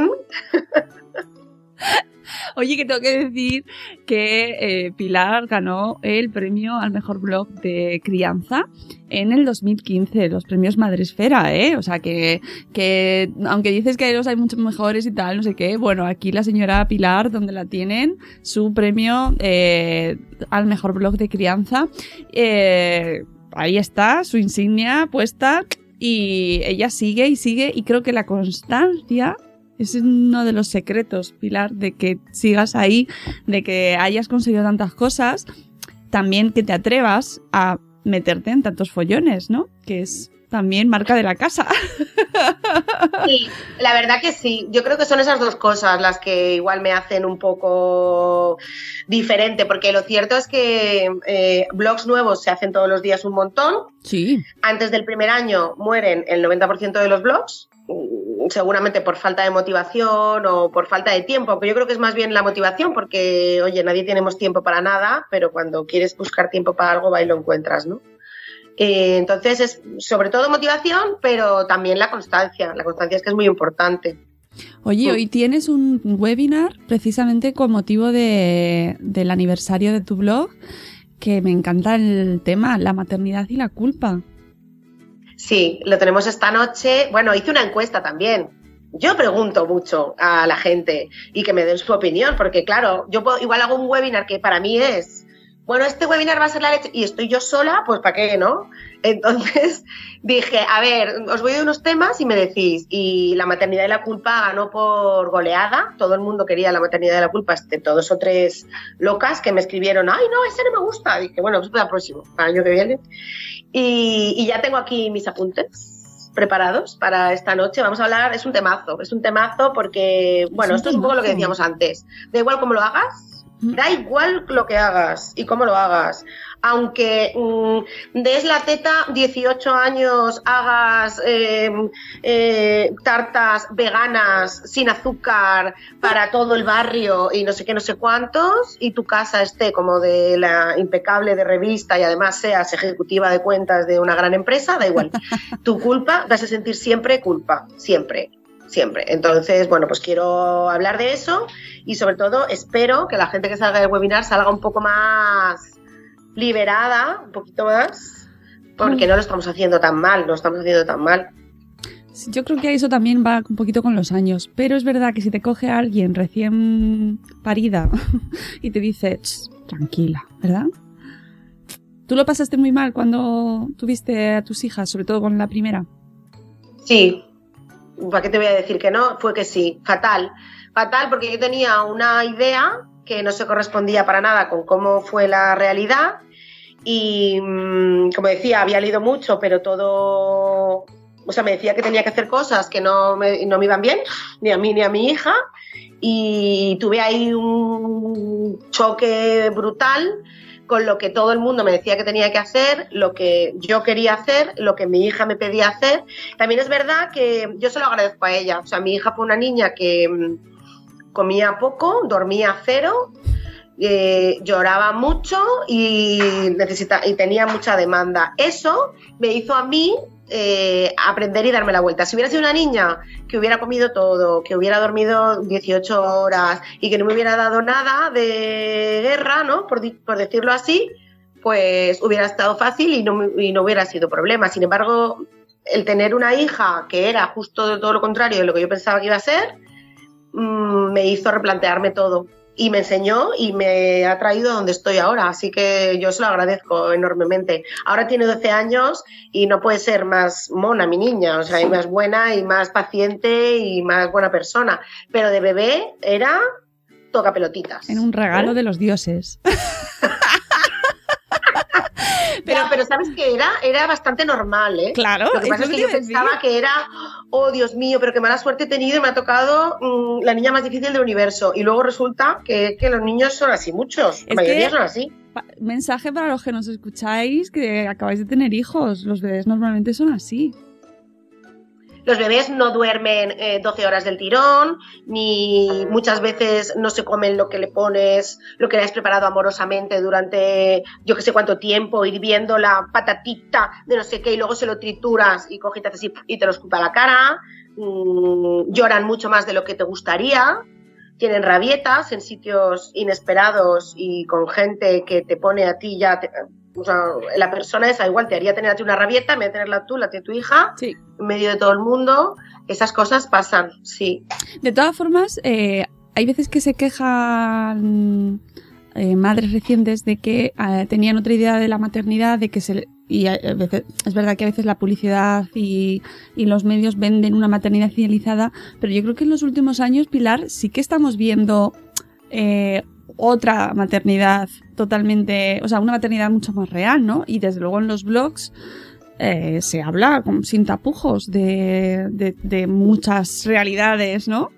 Oye, que tengo que decir que eh, Pilar ganó el premio al mejor blog de crianza en el 2015, los premios Madresfera, ¿eh? O sea, que, que aunque dices que los hay muchos mejores y tal, no sé qué, bueno, aquí la señora Pilar, donde la tienen, su premio eh, al mejor blog de crianza, eh, ahí está, su insignia puesta y ella sigue y sigue y creo que la constancia es uno de los secretos, Pilar, de que sigas ahí, de que hayas conseguido tantas cosas, también que te atrevas a meterte en tantos follones, ¿no? Que es también marca de la casa. Sí, la verdad que sí. Yo creo que son esas dos cosas las que igual me hacen un poco diferente, porque lo cierto es que eh, blogs nuevos se hacen todos los días un montón. Sí. Antes del primer año mueren el 90% de los blogs seguramente por falta de motivación o por falta de tiempo, pero yo creo que es más bien la motivación, porque, oye, nadie tenemos tiempo para nada, pero cuando quieres buscar tiempo para algo, va y lo encuentras, ¿no? Eh, entonces es sobre todo motivación, pero también la constancia. La constancia es que es muy importante. Oye, hoy tienes un webinar precisamente con motivo de, del aniversario de tu blog, que me encanta el tema, la maternidad y la culpa. Sí, lo tenemos esta noche. Bueno, hice una encuesta también. Yo pregunto mucho a la gente y que me den su opinión, porque claro, yo puedo, igual hago un webinar que para mí es, bueno, este webinar va a ser la leche y estoy yo sola, pues ¿para qué, no? Entonces dije, a ver, os voy de unos temas y me decís, y la maternidad y la culpa ganó por goleada, todo el mundo quería la maternidad y la culpa, excepto dos o tres locas que me escribieron, ay, no, ese no me gusta. Dije, bueno, pues para el próximo, para el año que viene. Y, y ya tengo aquí mis apuntes preparados para esta noche. Vamos a hablar, es un temazo, es un temazo porque, bueno, esto es un poco lo que decíamos antes. Da igual cómo lo hagas, da igual lo que hagas y cómo lo hagas. Aunque mm, des la teta 18 años, hagas eh, eh, tartas veganas sin azúcar para todo el barrio y no sé qué, no sé cuántos, y tu casa esté como de la impecable de revista y además seas ejecutiva de cuentas de una gran empresa, da igual. Tu culpa, vas a sentir siempre culpa, siempre siempre. Entonces, bueno, pues quiero hablar de eso y sobre todo espero que la gente que salga del webinar salga un poco más liberada, un poquito más, porque no lo estamos haciendo tan mal, no lo estamos haciendo tan mal. Yo creo que eso también va un poquito con los años, pero es verdad que si te coge alguien recién parida y te dice, "Ch, tranquila, ¿verdad? ¿Tú lo pasaste muy mal cuando tuviste a tus hijas, sobre todo con la primera? Sí, ¿para qué te voy a decir que no? Fue que sí, fatal. Fatal porque yo tenía una idea que no se correspondía para nada con cómo fue la realidad y, mm, como decía, había leído mucho, pero todo... O sea, me decía que tenía que hacer cosas que no me, no me iban bien, ni a mí ni a mi hija, y tuve ahí un choque brutal con lo que todo el mundo me decía que tenía que hacer, lo que yo quería hacer, lo que mi hija me pedía hacer. También es verdad que yo se lo agradezco a ella. O sea, mi hija fue una niña que mm, comía poco, dormía cero, eh, lloraba mucho y, necesita, y tenía mucha demanda. Eso me hizo a mí eh, aprender y darme la vuelta. Si hubiera sido una niña que hubiera comido todo, que hubiera dormido 18 horas y que no me hubiera dado nada de guerra, ¿no? Por, por decirlo así, pues hubiera estado fácil y no, y no hubiera sido problema. Sin embargo, el tener una hija que era justo todo lo contrario de lo que yo pensaba que iba a ser, mm, me hizo replantearme todo. Y me enseñó y me ha traído donde estoy ahora. Así que yo se lo agradezco enormemente. Ahora tiene 12 años y no puede ser más mona mi niña. O sea, y más buena y más paciente y más buena persona. Pero de bebé era toca pelotitas. En un regalo ¿Eh? de los dioses. Pero, pero sabes que era, era bastante normal, ¿eh? Claro, Lo que pasa es que yo decir. pensaba que era, oh Dios mío, pero qué mala suerte he tenido y me ha tocado mm, la niña más difícil del universo. Y luego resulta que, que los niños son así, muchos. La Es mayoría que- son así. Mensaje para los que nos escucháis que acabáis de tener hijos. Los bebés normalmente son así. Los bebés no duermen eh, 12 horas del tirón, ni muchas veces no se comen lo que le pones, lo que le has preparado amorosamente durante yo que sé cuánto tiempo, ir viendo la patatita de no sé qué y luego se lo trituras y coges y y te lo escupa la cara. Mm, lloran mucho más de lo que te gustaría. Tienen rabietas en sitios inesperados y con gente que te pone a ti ya. te- o sea, la persona esa igual te haría tener a ti una rabieta, en vez de tenerla tú, la de tu hija Sí. en medio de todo el mundo. Esas cosas pasan, sí. De todas formas, eh, hay veces que se quejan eh, madres recientes de que eh, tenían otra idea de la maternidad, de que se le- y a- a veces, es verdad que a veces la publicidad y, y los medios venden una maternidad idealizada, pero yo creo que en los últimos años, Pilar, sí que estamos viendo eh, otra maternidad totalmente, o sea, una maternidad mucho más real, ¿no? Y desde luego en los blogs eh, se habla sin tapujos de muchas realidades, ¿no?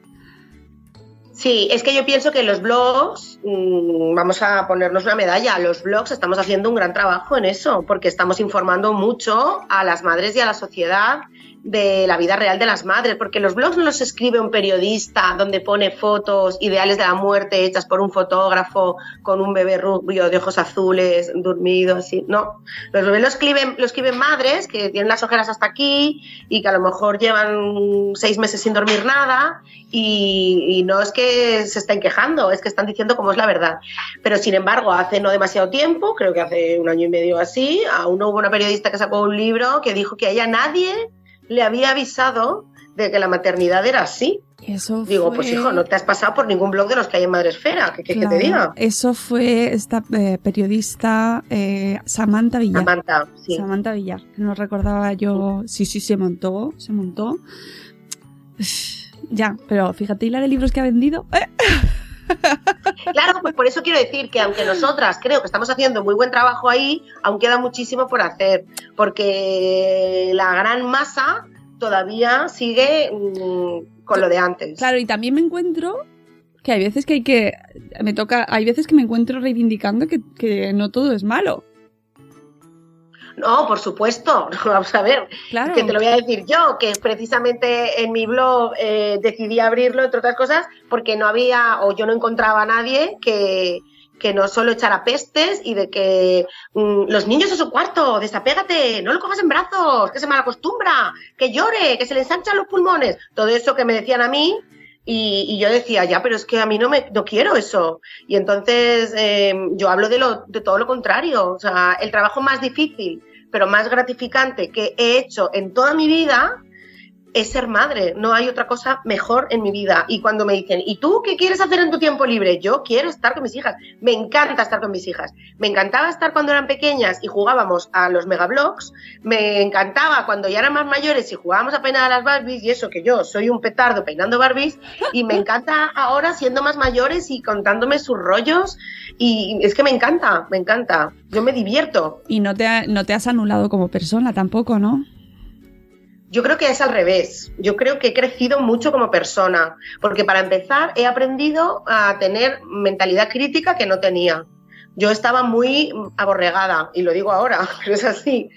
Sí, es que yo pienso que los blogs, mm, vamos a ponernos una medalla, los blogs estamos haciendo un gran trabajo en eso, porque estamos informando mucho a las madres y a la sociedad de la vida real de las madres, porque los blogs no los escribe un periodista donde pone fotos ideales de la muerte hechas por un fotógrafo con un bebé rubio de ojos azules, dormido, así, no. Los bebés lo escriben, lo escriben madres que tienen las ojeras hasta aquí y que a lo mejor llevan seis meses sin dormir nada y, no es que se estén quejando, es que están diciendo cómo es la verdad. Pero sin embargo, hace no demasiado tiempo, creo que hace un año y medio así, aún hubo una periodista que sacó un libro que dijo que a ella nadie le había avisado de que la maternidad era así. Eso Digo, fue- pues hijo, no te has pasado por ningún blog de los que hay en Madresfera, ¿qué que te diga? Eso fue esta eh, periodista eh, Samantha Villar. Samantha, sí. Samantha Villar. No recordaba yo. Sí, sí, se montó, se montó. Ya, pero fíjate, ¿y la de libros que ha vendido? ¡Eh! Claro, pues por eso quiero decir que aunque nosotras creo que estamos haciendo muy buen trabajo ahí, aún queda muchísimo por hacer, porque la gran masa todavía sigue mm, con lo de antes. Claro, y también me encuentro que hay veces que hay que. Me toca. Hay veces que me encuentro reivindicando que, que no todo es malo. No, por supuesto, vamos a ver, Claro. que te lo voy a decir yo, que precisamente en mi blog eh, decidí abrirlo, entre otras cosas, porque no había o yo no encontraba a nadie que, que no solo echara pestes y de que mm, los niños en su cuarto, desapégate, no lo cojas en brazos, que se mal acostumbra, que llore, que se le ensanchan los pulmones, todo eso que me decían a mí. Y, y yo decía, ya, pero es que a mí no me no quiero eso. Y entonces eh, yo hablo de, lo, de todo lo contrario. O sea, el trabajo más difícil, pero más gratificante que he hecho en toda mi vida es ser madre. No hay otra cosa mejor en mi vida. Y cuando me dicen, ¿y tú qué quieres hacer en tu tiempo libre? Yo quiero estar con mis hijas. Me encanta estar con mis hijas. Me encantaba estar cuando eran pequeñas y jugábamos a los megablogs. Me encantaba cuando ya eran más mayores y jugábamos a peinar a las Barbies y eso que yo soy un petardo peinando Barbies. Y me encanta ahora siendo más mayores y contándome sus rollos. Y es que me encanta, me encanta. Yo me divierto. Y no te, no te has anulado como persona tampoco, ¿no? Yo creo que es al revés. Yo creo que he crecido mucho como persona, porque para empezar he aprendido a tener mentalidad crítica que no tenía. Yo estaba muy aborregada, y lo digo ahora, pero es así.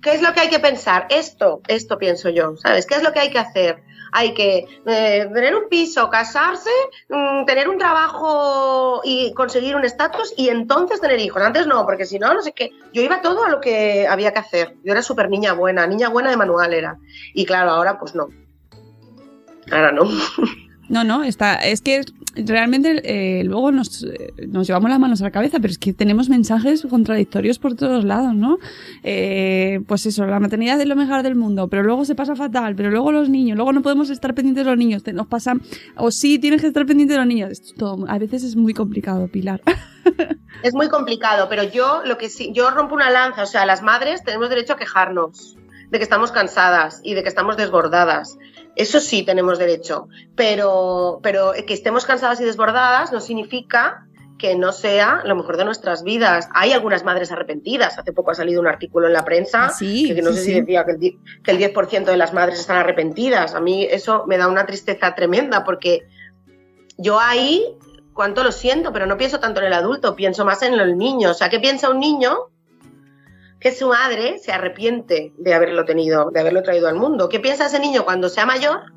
¿Qué es lo que hay que pensar? Esto, esto pienso yo, ¿sabes? ¿Qué es lo que hay que hacer? Hay que eh, tener un piso, casarse, mm, tener un trabajo y conseguir un estatus y entonces tener hijos. Antes no, porque si no, no sé qué. Yo iba todo a lo que había que hacer. Yo era súper niña buena, niña buena de manual era. Y claro, ahora pues no. Ahora no. No, no, está, es que realmente eh, luego nos, eh, nos llevamos las manos a la cabeza, pero es que tenemos mensajes contradictorios por todos lados, ¿no? Eh, pues eso, la maternidad es lo mejor del mundo, pero luego se pasa fatal, pero luego los niños, luego no podemos estar pendientes de los niños, nos pasa, o sí tienes que estar pendiente de los niños. Esto a veces es muy complicado, Pilar. Es muy complicado, pero yo lo que sí, yo rompo una lanza, o sea, las madres tenemos derecho a quejarnos de que estamos cansadas y de que estamos desbordadas. Eso sí tenemos derecho, pero, pero que estemos cansadas y desbordadas no significa que no sea lo mejor de nuestras vidas. Hay algunas madres arrepentidas. Hace poco ha salido un artículo en la prensa Ah, sí, que no sí, sé sí. si decía que el, que el 10% de las madres están arrepentidas. A mí eso me da una tristeza tremenda porque yo ahí, cuánto lo siento, pero no pienso tanto en el adulto, pienso más en el niño. O sea, ¿qué piensa un niño? Que su madre se arrepiente de haberlo tenido, de haberlo traído al mundo. ¿Qué piensa ese niño cuando sea mayor?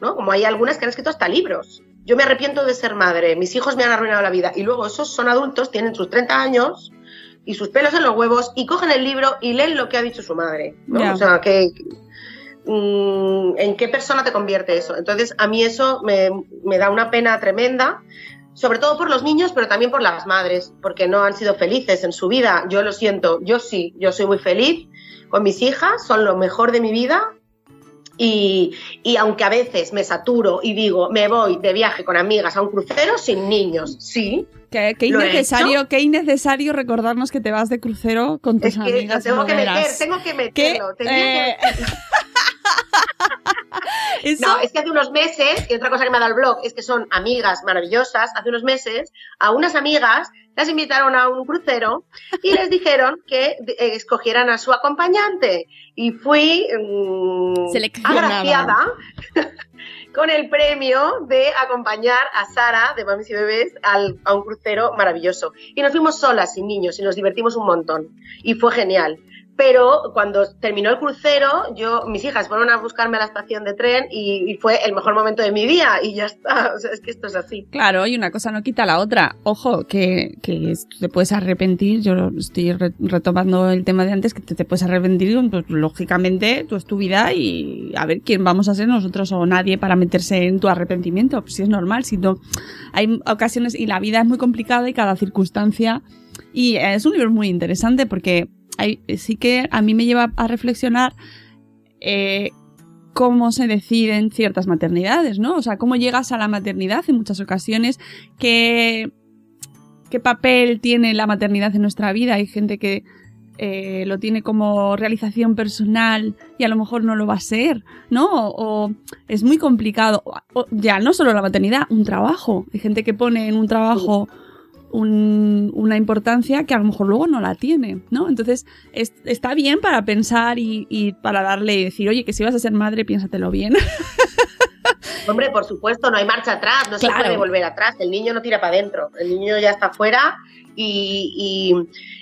¿No? Como hay algunas que han escrito hasta libros. Yo me arrepiento de ser madre, mis hijos me han arruinado la vida. Y luego esos son adultos, tienen sus 30 años y sus pelos en los huevos y cogen el libro y leen lo que ha dicho su madre. ¿no? O sea, que, mm, ¿en qué persona te convierte eso? Entonces, a mí eso me, me da una pena tremenda, sobre todo por los niños, pero también por las madres, porque no han sido felices en su vida. Yo lo siento, yo sí, yo soy muy feliz con mis hijas, son lo mejor de mi vida. Y, y aunque a veces me saturo y digo, me voy de viaje con amigas a un crucero sin niños, sí, Qué, qué innecesario, qué innecesario recordarnos que te vas de crucero con tus es que lo amigas. tengo que meter, tengo que ¿Qué? meterlo. Eh, que- Eso- No, es que hace unos meses, y otra cosa que me ha dado el blog, es que son amigas maravillosas, hace unos meses a unas amigas las invitaron a un crucero y les dijeron que eh, escogieran a su acompañante. Y fui mm, agraciada con el premio de acompañar a Sara de Mamis y Bebés al- a un crucero maravilloso. Y nos fuimos solas, sin niños, y nos divertimos un montón. Y fue genial. Pero cuando terminó el crucero, yo, mis hijas fueron a buscarme a la estación de tren y, y fue el mejor momento de mi día y ya está. O sea, es que esto es así. Claro, y una cosa no quita la otra. Ojo, que, que te puedes arrepentir. Yo estoy re- retomando el tema de antes, que te, te puedes arrepentir. Pues, lógicamente, tú es tu vida y a ver quién vamos a ser nosotros o nadie para meterse en tu arrepentimiento. Pues si es normal, si no. Hay ocasiones y la vida es muy complicada y cada circunstancia. Y es un libro muy interesante porque sí que a mí me lleva a reflexionar eh, cómo se deciden ciertas maternidades, ¿no? O sea, cómo llegas a la maternidad en muchas ocasiones, qué, qué papel tiene la maternidad en nuestra vida. Hay gente que eh, lo tiene como realización personal y a lo mejor no lo va a ser, ¿no? O, es muy complicado. Ya no solo la maternidad, un trabajo. Hay gente que pone en un trabajo un- una importancia que a lo mejor luego no la tiene, ¿no? Entonces es- está bien para pensar y, y para darle y decir, oye, que si vas a ser madre, piénsatelo bien. Hombre, por supuesto, no hay marcha atrás, no Claro. se puede volver atrás. El niño no tira para adentro, el niño ya está fuera y, y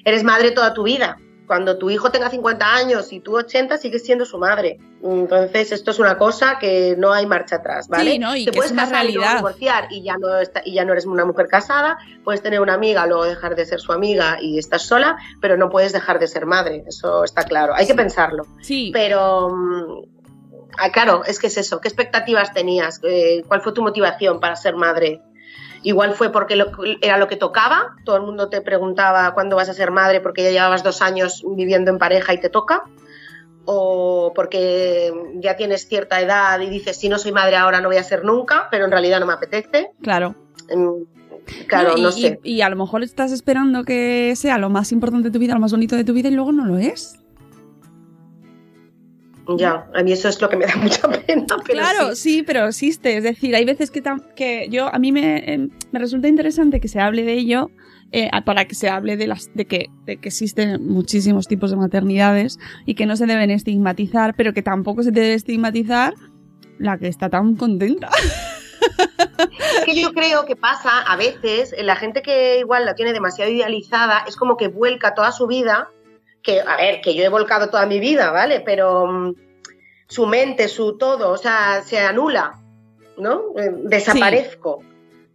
eres madre toda tu vida. Cuando tu hijo tenga 50 años y tú 80, sigues siendo su madre. Entonces, esto es una cosa que no hay marcha atrás, ¿vale? Sí, ¿no? Y Te que puedes es una casar y realidad. divorciar y ya, no está- y ya no eres una mujer casada, puedes tener una amiga, luego dejar de ser su amiga y estás sola, pero no puedes dejar de ser madre, eso está claro. Hay que pensarlo. Sí. Pero, mm, ah, claro, es que es eso. ¿Qué expectativas tenías? Eh, ¿Cuál fue tu motivación para ser madre? Igual fue porque lo- era lo que tocaba. Todo el mundo te preguntaba cuándo vas a ser madre porque ya llevabas dos años viviendo en pareja y te toca. O porque ya tienes cierta edad y dices, si no soy madre ahora no voy a ser nunca, pero en realidad no me apetece. Claro. Claro, y, no y- sé. y a lo mejor estás esperando que sea lo más importante de tu vida, lo más bonito de tu vida y luego no lo es. Ya, a mí eso es lo que me da mucha pena. Pero claro, sí. sí. pero existe. Es decir, hay veces que, tam- que yo a mí me, eh, me resulta interesante que se hable de ello eh, para que se hable de las de que, de que existen muchísimos tipos de maternidades y que no se deben estigmatizar, pero que tampoco se debe estigmatizar la que está tan contenta. Es que yo creo que pasa a veces, eh, la gente que igual la tiene demasiado idealizada, es como que vuelca toda su vida, que, a ver, que yo he volcado toda mi vida, ¿vale? Pero mm, su mente, su todo, o sea, se anula, ¿no? Eh, desaparezco.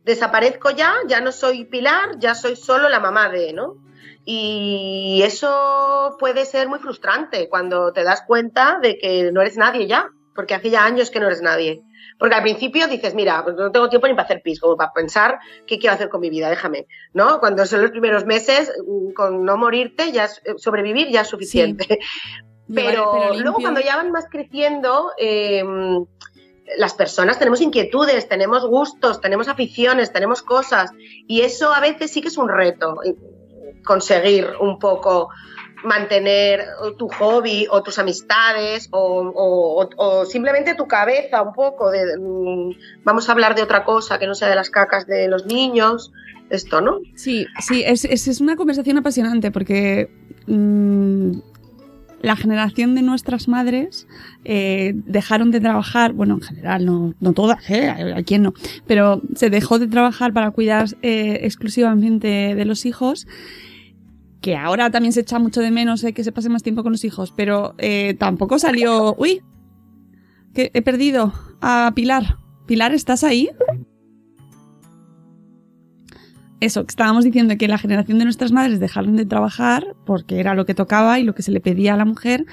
Desaparezco ya, ya no soy Pilar, ya soy solo la mamá de, ¿no? Y eso puede ser muy frustrante cuando te das cuenta de que no eres nadie ya. porque hace ya años que no eres nadie. Porque al principio dices, mira, pues no tengo tiempo ni para hacer pis, como para pensar qué quiero hacer con mi vida, déjame, ¿no? Cuando son los primeros meses, mm, con no morirte, ya eh, sobrevivir ya es suficiente. Pero luego cuando ya van más creciendo, eh, las personas tenemos inquietudes, tenemos gustos, tenemos aficiones, tenemos cosas. Y eso a veces sí que es un reto, eh, conseguir un poco mantener tu hobby o tus amistades o, simplemente tu cabeza un poco de mm, vamos a hablar de otra cosa que no sea de las cacas de los niños esto no Sí, sí, es, es, es una conversación apasionante porque mm, la generación de nuestras madres eh, dejaron de trabajar, bueno, en general, no, no todas, ¿eh? ¿A quién no? Pero se dejó de trabajar para cuidar eh, exclusivamente de los hijos que ahora también se echa mucho de menos eh, que se pase más tiempo con los hijos, pero eh, tampoco salió... ¡Uy! Que he perdido a Pilar. Pilar, ¿estás ahí? Eso, estábamos diciendo que la generación de nuestras madres dejaron de trabajar porque era lo que tocaba y lo que se le pedía a la mujer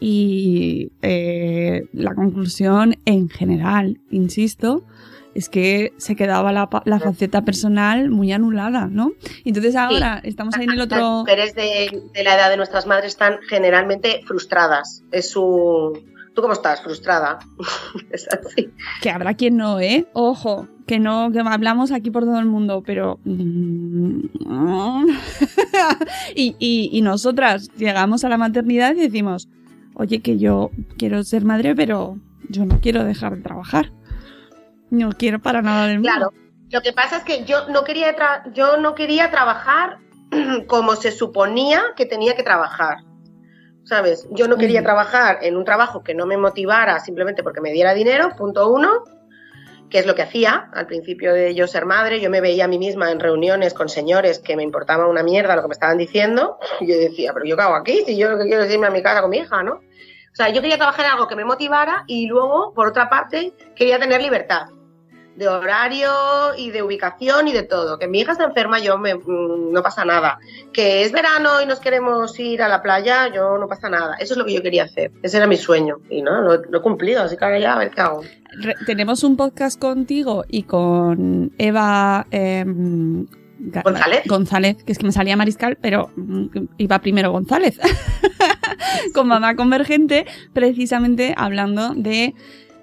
y eh, la conclusión en general, insisto, es que se quedaba la, la faceta personal muy anulada, ¿no? Entonces ahora estamos ahí en el las otro... mujeres de, de la edad de nuestras madres están generalmente frustradas es su tú cómo estás frustrada es así Que habrá quien no, ¿eh? Ojo, que no, que hablamos aquí por todo el mundo, pero... mm, y, y, y nosotras llegamos a la maternidad y decimos, oye, que yo quiero ser madre, pero yo no quiero dejar de trabajar. No quiero para nada del mundo. Claro. Lo que pasa es que yo no quería, tra- yo no quería trabajar como se suponía que tenía que trabajar. ¿Sabes? Yo no quería trabajar en un trabajo que no me motivara simplemente porque me diera dinero, punto uno, que es lo que hacía al principio de yo ser madre. Yo me veía a mí misma en reuniones con señores que me importaba una mierda lo que me estaban diciendo. Y yo decía, pero yo qué hago aquí si yo lo que quiero es irme a mi casa con mi hija, ¿no? O sea, yo quería trabajar en algo que me motivara y luego, por otra parte, quería tener libertad de horario y de ubicación y de todo. Que mi hija está enferma, yo me, mm, no pasa nada. Que es verano y nos queremos ir a la playa, yo no pasa nada. Eso es lo que yo quería hacer. Ese era mi sueño. Y no, lo, lo he cumplido, así que ahora ya a ver qué hago. Re- tenemos un podcast contigo y con Eva em, González. González, que es que me salía Mariscal, pero mm, iba primero González. con Mamá Convergente, precisamente hablando de.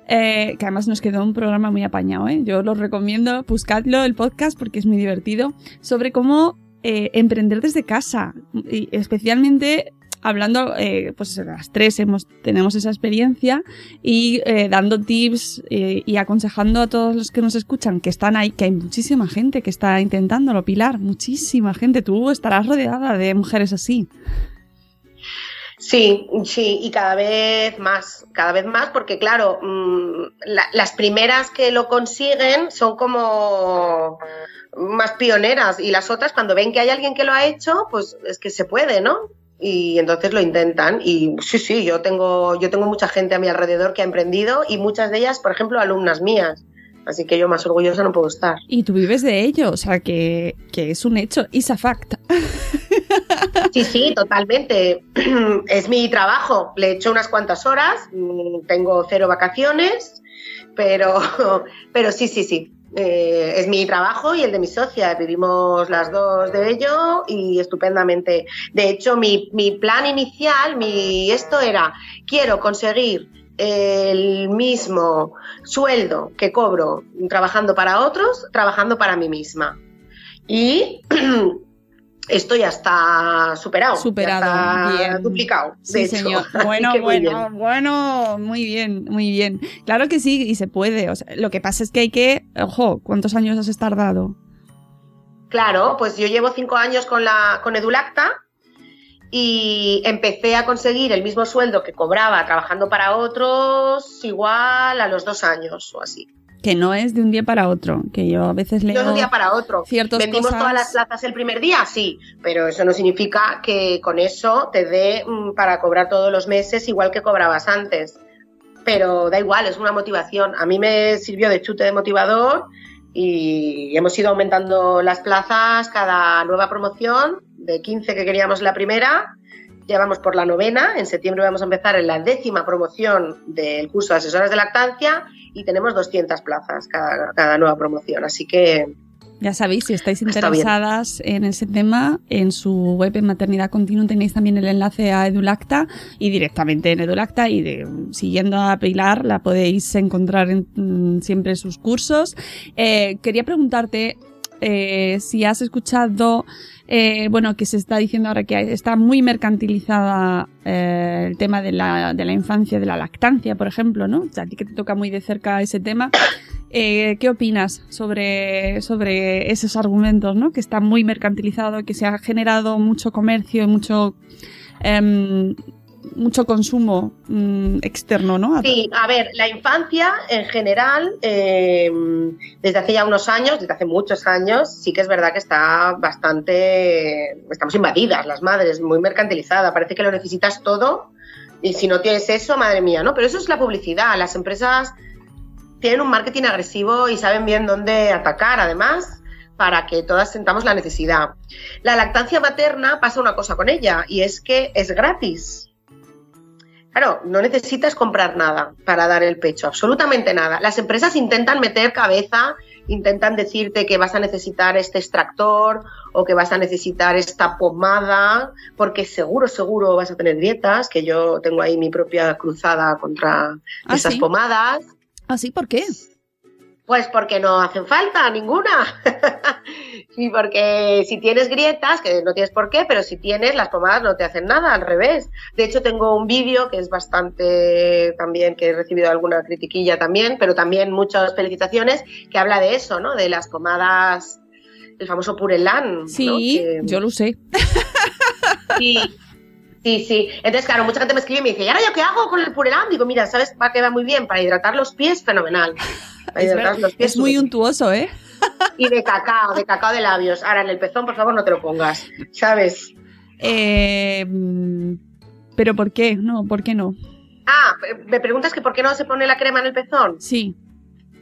Eh, que además nos quedó un programa muy apañado, ¿eh? Yo lo recomiendo, buscadlo el podcast porque es muy divertido, sobre cómo eh, emprender desde casa. Y especialmente hablando, eh, pues las tres hemos, tenemos esa experiencia y eh, dando tips y aconsejando a todos los que nos escuchan que están ahí, que hay muchísima gente que está intentándolo, Pilar, muchísima gente. Tú estarás rodeada de mujeres así. Sí, sí, y cada vez más, cada vez más, porque claro, mm, la- las primeras que lo consiguen son como más pioneras y las otras cuando ven que hay alguien que lo ha hecho, pues es que se puede, ¿no? Y entonces lo intentan y sí, sí, yo tengo, yo tengo mucha gente a mi alrededor que ha emprendido y muchas de ellas, por ejemplo, alumnas mías. Así que yo más orgullosa no puedo estar. Y tú vives de ello, o sea que, que es un hecho, is a fact. Sí, sí, totalmente. Es mi trabajo. Le he hecho unas cuantas horas, mm, tengo cero vacaciones, pero, pero sí, sí, sí. Eh, es mi trabajo y el de mi socia. Vivimos las dos de ello y estupendamente. De hecho, mi, mi plan inicial, mi esto era, quiero conseguir el mismo sueldo que cobro trabajando para otros, trabajando para mí misma. Y esto ya está superado. ya Superado, está bien. duplicado. Sí, de hecho. señor. Bueno, muy bueno, bien. bueno, muy bien, muy bien. Claro que sí, y se puede. O sea, lo que pasa es que hay que, ojo, ¿cuántos años has tardado? Claro, pues yo llevo cinco años con, la, con Edulacta y empecé a conseguir el mismo sueldo que cobraba trabajando para otros igual a los dos años o así. Que no es de un día para otro, que yo a veces leo... No es un día para otro. ¿Vendimos cosas- todas las plazas el primer día? Sí, pero eso no significa que con eso te dé mm, para cobrar todos los meses igual que cobrabas antes. Pero da igual, es una motivación. A mí me sirvió de chute de motivador y hemos ido aumentando las plazas cada nueva promoción, de 15 que queríamos la primera Ya vamos por la novena, en septiembre vamos a empezar en la décima promoción del curso de asesoras de lactancia y tenemos 200 plazas cada, cada nueva promoción, así que Ya sabéis, si estáis interesadas en ese tema, en su web en Maternidad Continua tenéis también el enlace a Edulacta y directamente en Edulacta y de- siguiendo a Pilar la podéis encontrar en mm, siempre sus cursos. Eh, quería preguntarte eh, si has escuchado, eh, bueno, que se está diciendo ahora que está muy mercantilizada eh, el tema de la, de la infancia, de la lactancia, por ejemplo, ¿no? O a ti que te toca muy de cerca ese tema. Eh, ¿Qué opinas sobre, sobre esos argumentos, ¿no? Que está muy mercantilizado, que se ha generado mucho comercio y mucho, em, mucho consumo mm, externo, ¿no? Sí, a ver, la infancia en general, eh, desde hace ya unos años, desde hace muchos años, sí que es verdad que está bastante, estamos invadidas las madres, muy mercantilizada, parece que lo necesitas todo y si no tienes eso, madre mía, ¿no? Pero eso es la publicidad, las empresas tienen un marketing agresivo y saben bien dónde atacar, además, para que todas sentamos la necesidad. La lactancia materna pasa una cosa con ella y es que es gratis. Claro, no necesitas comprar nada para dar el pecho, absolutamente nada. Las empresas intentan meter cabeza, intentan decirte que vas a necesitar este extractor o que vas a necesitar esta pomada, porque seguro, seguro vas a tener dietas, que yo tengo ahí mi propia cruzada contra ¿Ah, esas sí? pomadas. ¿Ah, sí? ¿Por qué? Pues porque no hacen falta ninguna. y porque si tienes grietas, que no tienes por qué, pero si tienes, las pomadas no te hacen nada, al revés. De hecho, tengo un vídeo que es bastante también, que he recibido alguna critiquilla también, pero también muchas felicitaciones, que habla de eso, ¿no? De las pomadas, el famoso Purelán. ¿no? Sí, Que- yo lo sé. Sí, sí, sí. Entonces, claro, mucha gente me escribe y me dice, ¿y ahora yo qué hago con el Purelán? Digo, mira, ¿sabes para qué va muy bien? Para hidratar los pies, fenomenal. Para hidratar los pies, es muy untuoso, ¿eh? Y de cacao, de cacao de labios. Ahora en el pezón, por favor, no te lo pongas, ¿sabes? Eh, ¿Pero por qué? No, ¿por qué no? Ah, me preguntas que por qué no se pone la crema en el pezón. Sí.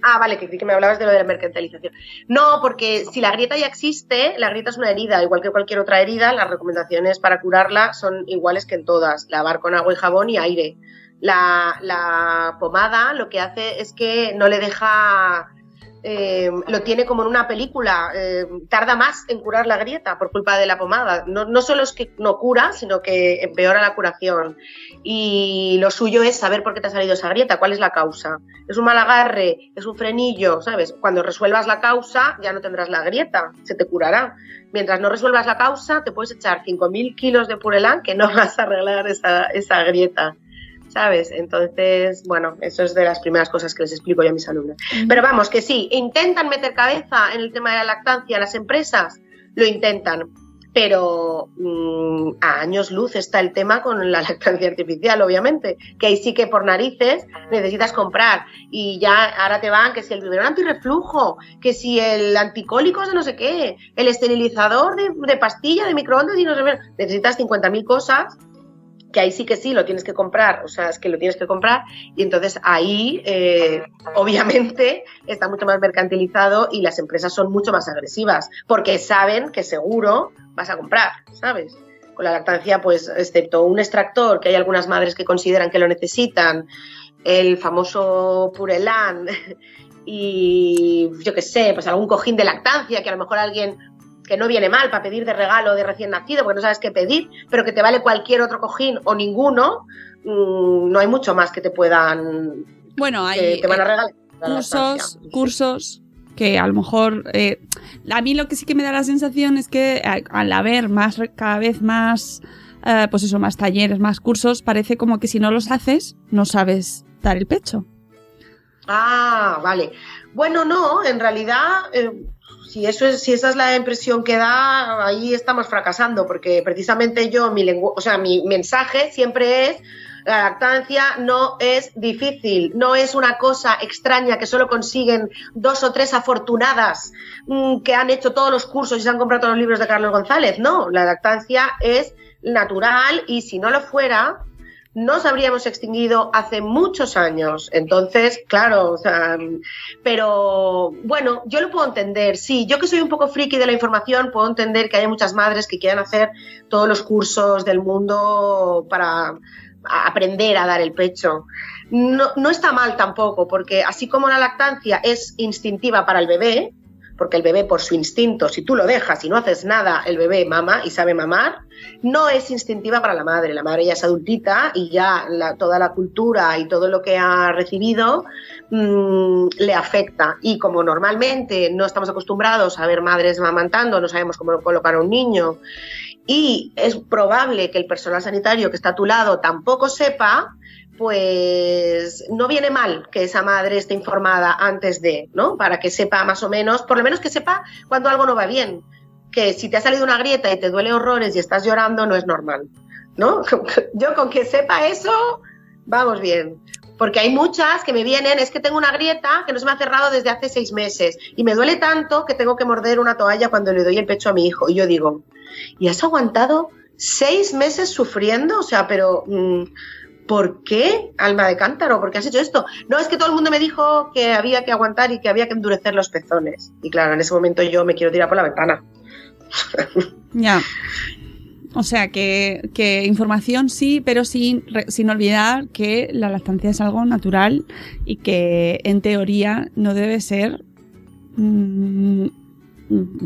Ah, vale, que, que me hablabas de lo de la mercantilización. No, porque si la grieta ya existe, la grieta es una herida, igual que cualquier otra herida, las recomendaciones para curarla son iguales que en todas. Lavar con agua y jabón y aire. La, la pomada lo que hace es que no le deja... eh, lo tiene como en una película, eh, tarda más en curar la grieta por culpa de la pomada. No, no solo es que no cura, sino que empeora la curación. Y lo suyo es saber por qué te ha salido esa grieta, cuál es la causa. Es un mal agarre, es un frenillo, ¿sabes? Cuando resuelvas la causa ya no tendrás la grieta, se te curará. Mientras no resuelvas la causa, te puedes echar 5.000 kilos de purelán que no vas a arreglar esa, esa grieta. ¿Sabes? Entonces, bueno, eso es de las primeras cosas que les explico yo a mis alumnos. Pero vamos, que sí, intentan meter cabeza en el tema de la lactancia las empresas, lo intentan, pero mm, a años luz está el tema con la lactancia artificial, obviamente, que ahí sí que por narices necesitas comprar y ya ahora te van que si el biberón antirreflujo, que si el anticólico de no sé qué, el esterilizador de, de pastilla, de microondas y no sé qué, necesitas 50.000 cosas que ahí sí que sí lo tienes que comprar, o sea, es que lo tienes que comprar y entonces ahí eh, obviamente está mucho más mercantilizado y las empresas son mucho más agresivas porque saben que seguro vas a comprar, ¿sabes? Con la lactancia, pues, excepto un extractor, que hay algunas madres que consideran que lo necesitan, el famoso Purelán y yo qué sé, pues algún cojín de lactancia que a lo mejor alguien que no viene mal para pedir de regalo de recién nacido porque no sabes qué pedir, pero que te vale cualquier otro cojín o ninguno, mm, no hay mucho más que te puedan Bueno, hay te van a eh, regalar. la cursos, cursos que a lo mejor eh, a mí lo que sí que me da la sensación es que a- al haber más cada vez más eh, pues eso más talleres más cursos parece como que si no los haces no sabes dar el pecho Ah, vale. Bueno, no, en realidad, eh, si eso es, si esa es la impresión que da, ahí estamos fracasando, porque precisamente yo, mi lengu- o sea, mi mensaje siempre es la lactancia no es difícil, no es una cosa extraña que solo consiguen dos o tres afortunadas mm, que han hecho todos los cursos y se han comprado todos los libros de Carlos González. No, la lactancia es natural y si no lo fuera, nos habríamos extinguido hace muchos años. Entonces, claro, o sea, pero bueno, yo lo puedo entender. Sí, yo que soy un poco friki de la información, puedo entender que hay muchas madres que quieran hacer todos los cursos del mundo para aprender a dar el pecho. No, no está mal tampoco, porque así como la lactancia es instintiva para el bebé, porque el bebé por su instinto, si tú lo dejas y no haces nada, el bebé mama y sabe mamar, no es instintiva para la madre. La madre ya es adultita y ya toda la cultura y todo lo que ha recibido mm, le afecta. Y como normalmente no estamos acostumbrados a ver madres mamantando, no sabemos cómo colocar a un niño, y es probable que el personal sanitario que está a tu lado tampoco sepa, pues no viene mal que esa madre esté informada antes de, ¿no? Para que sepa más o menos, por lo menos que sepa cuando algo no va bien. Que si te ha salido una grieta y te duele horrores y estás llorando, no es normal, ¿no? Yo con que sepa eso, vamos bien. Porque hay muchas que me vienen, es que tengo una grieta que no se me ha cerrado desde hace seis meses y me duele tanto que tengo que morder una toalla cuando le doy el pecho a mi hijo. Y yo digo, ¿y has aguantado seis meses sufriendo? O sea, pero mm, ¿por qué, alma de cántaro? ¿Por qué has hecho esto? No, es que todo el mundo me dijo que había que aguantar y que había que endurecer los pezones. Y claro, en ese momento yo me quiero tirar por la ventana. Ya. O sea, que, que información sí, pero sin, sin olvidar que la lactancia es algo natural y que en teoría no debe ser mm,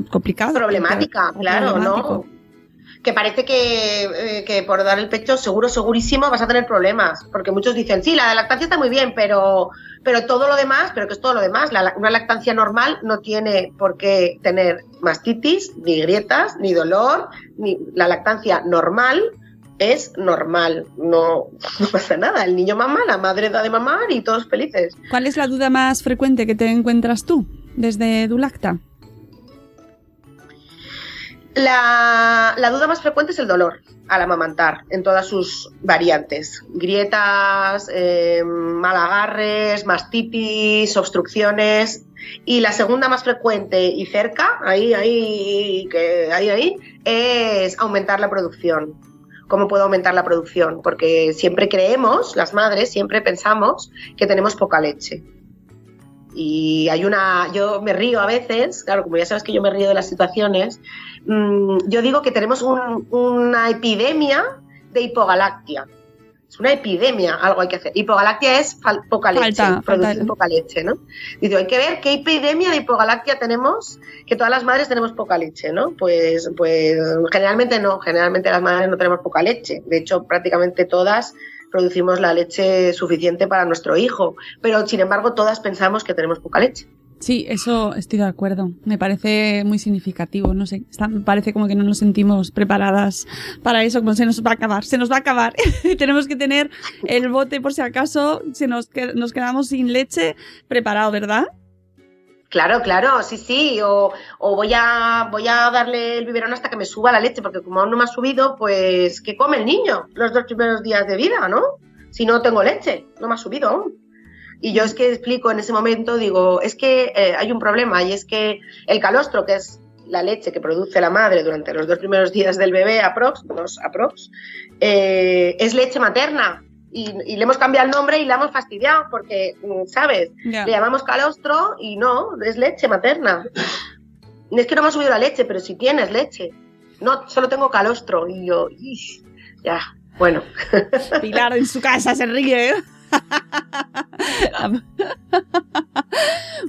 complicado. Problemática, claro, problemático. ¿no? Que parece que, eh, que por dar el pecho seguro, segurísimo vas a tener problemas. Porque muchos dicen, sí, la lactancia está muy bien, pero, pero todo lo demás, pero ¿qué es todo lo demás? La- una lactancia normal no tiene por qué tener mastitis, ni grietas, ni dolor. Ni, la lactancia normal es normal, no, no pasa nada. El niño mama, la madre da de mamar y todos felices. ¿Cuál es la duda más frecuente que te encuentras tú desde Dulacta? La, duda más frecuente es el dolor al amamantar, en todas sus variantes. Grietas, eh, malagarres, mastitis, obstrucciones. Y la segunda más frecuente y cerca, ahí, ahí, que, ahí, ahí, es aumentar la producción. ¿Cómo puedo aumentar la producción? Porque siempre creemos, las madres, siempre pensamos que tenemos poca leche. Y hay una, yo me río a veces, claro, como ya sabes que yo me río de las situaciones, mm, yo digo que tenemos un- una epidemia de hipogalactia. Es una epidemia, algo hay que hacer. Hipogalactia es fal- poca leche, Falta, producir falta- poca leche, ¿no? Dice, hay que ver qué epidemia de hipogalactia tenemos, que todas las madres tenemos poca leche, ¿no? Pues, pues generalmente no, generalmente las madres no tenemos poca leche. De hecho, prácticamente todas producimos la leche suficiente para nuestro hijo, pero sin embargo todas pensamos que tenemos poca leche. Sí, eso estoy de acuerdo. Me parece muy significativo. No sé, me parece como que no nos sentimos preparadas para eso, como se nos va a acabar, se nos va a acabar. Tenemos que tener el bote por si acaso se nos, nos quedamos sin leche preparado, ¿verdad? Claro, claro, sí, sí. O, voy a voy a darle el biberón hasta que me suba la leche, porque como aún no me ha subido, pues ¿qué come el niño los dos primeros días de vida, no? Si no tengo leche, no me ha subido aún. Y yo es que explico en ese momento, digo, es que eh, hay un problema y es que el calostro, que es la leche que produce la madre durante los dos primeros días del bebé, aprox, dos aprox, eh, es leche materna. Y, y le hemos cambiado el nombre y la hemos fastidiado porque, mm, ¿sabes? Le llamamos calostro y no, es leche materna. Es que no me ha subido la leche, pero si tienes leche. No, solo tengo calostro. Y yo, "Ish". ya, bueno. Pilar en su casa se ríe. ¿eh?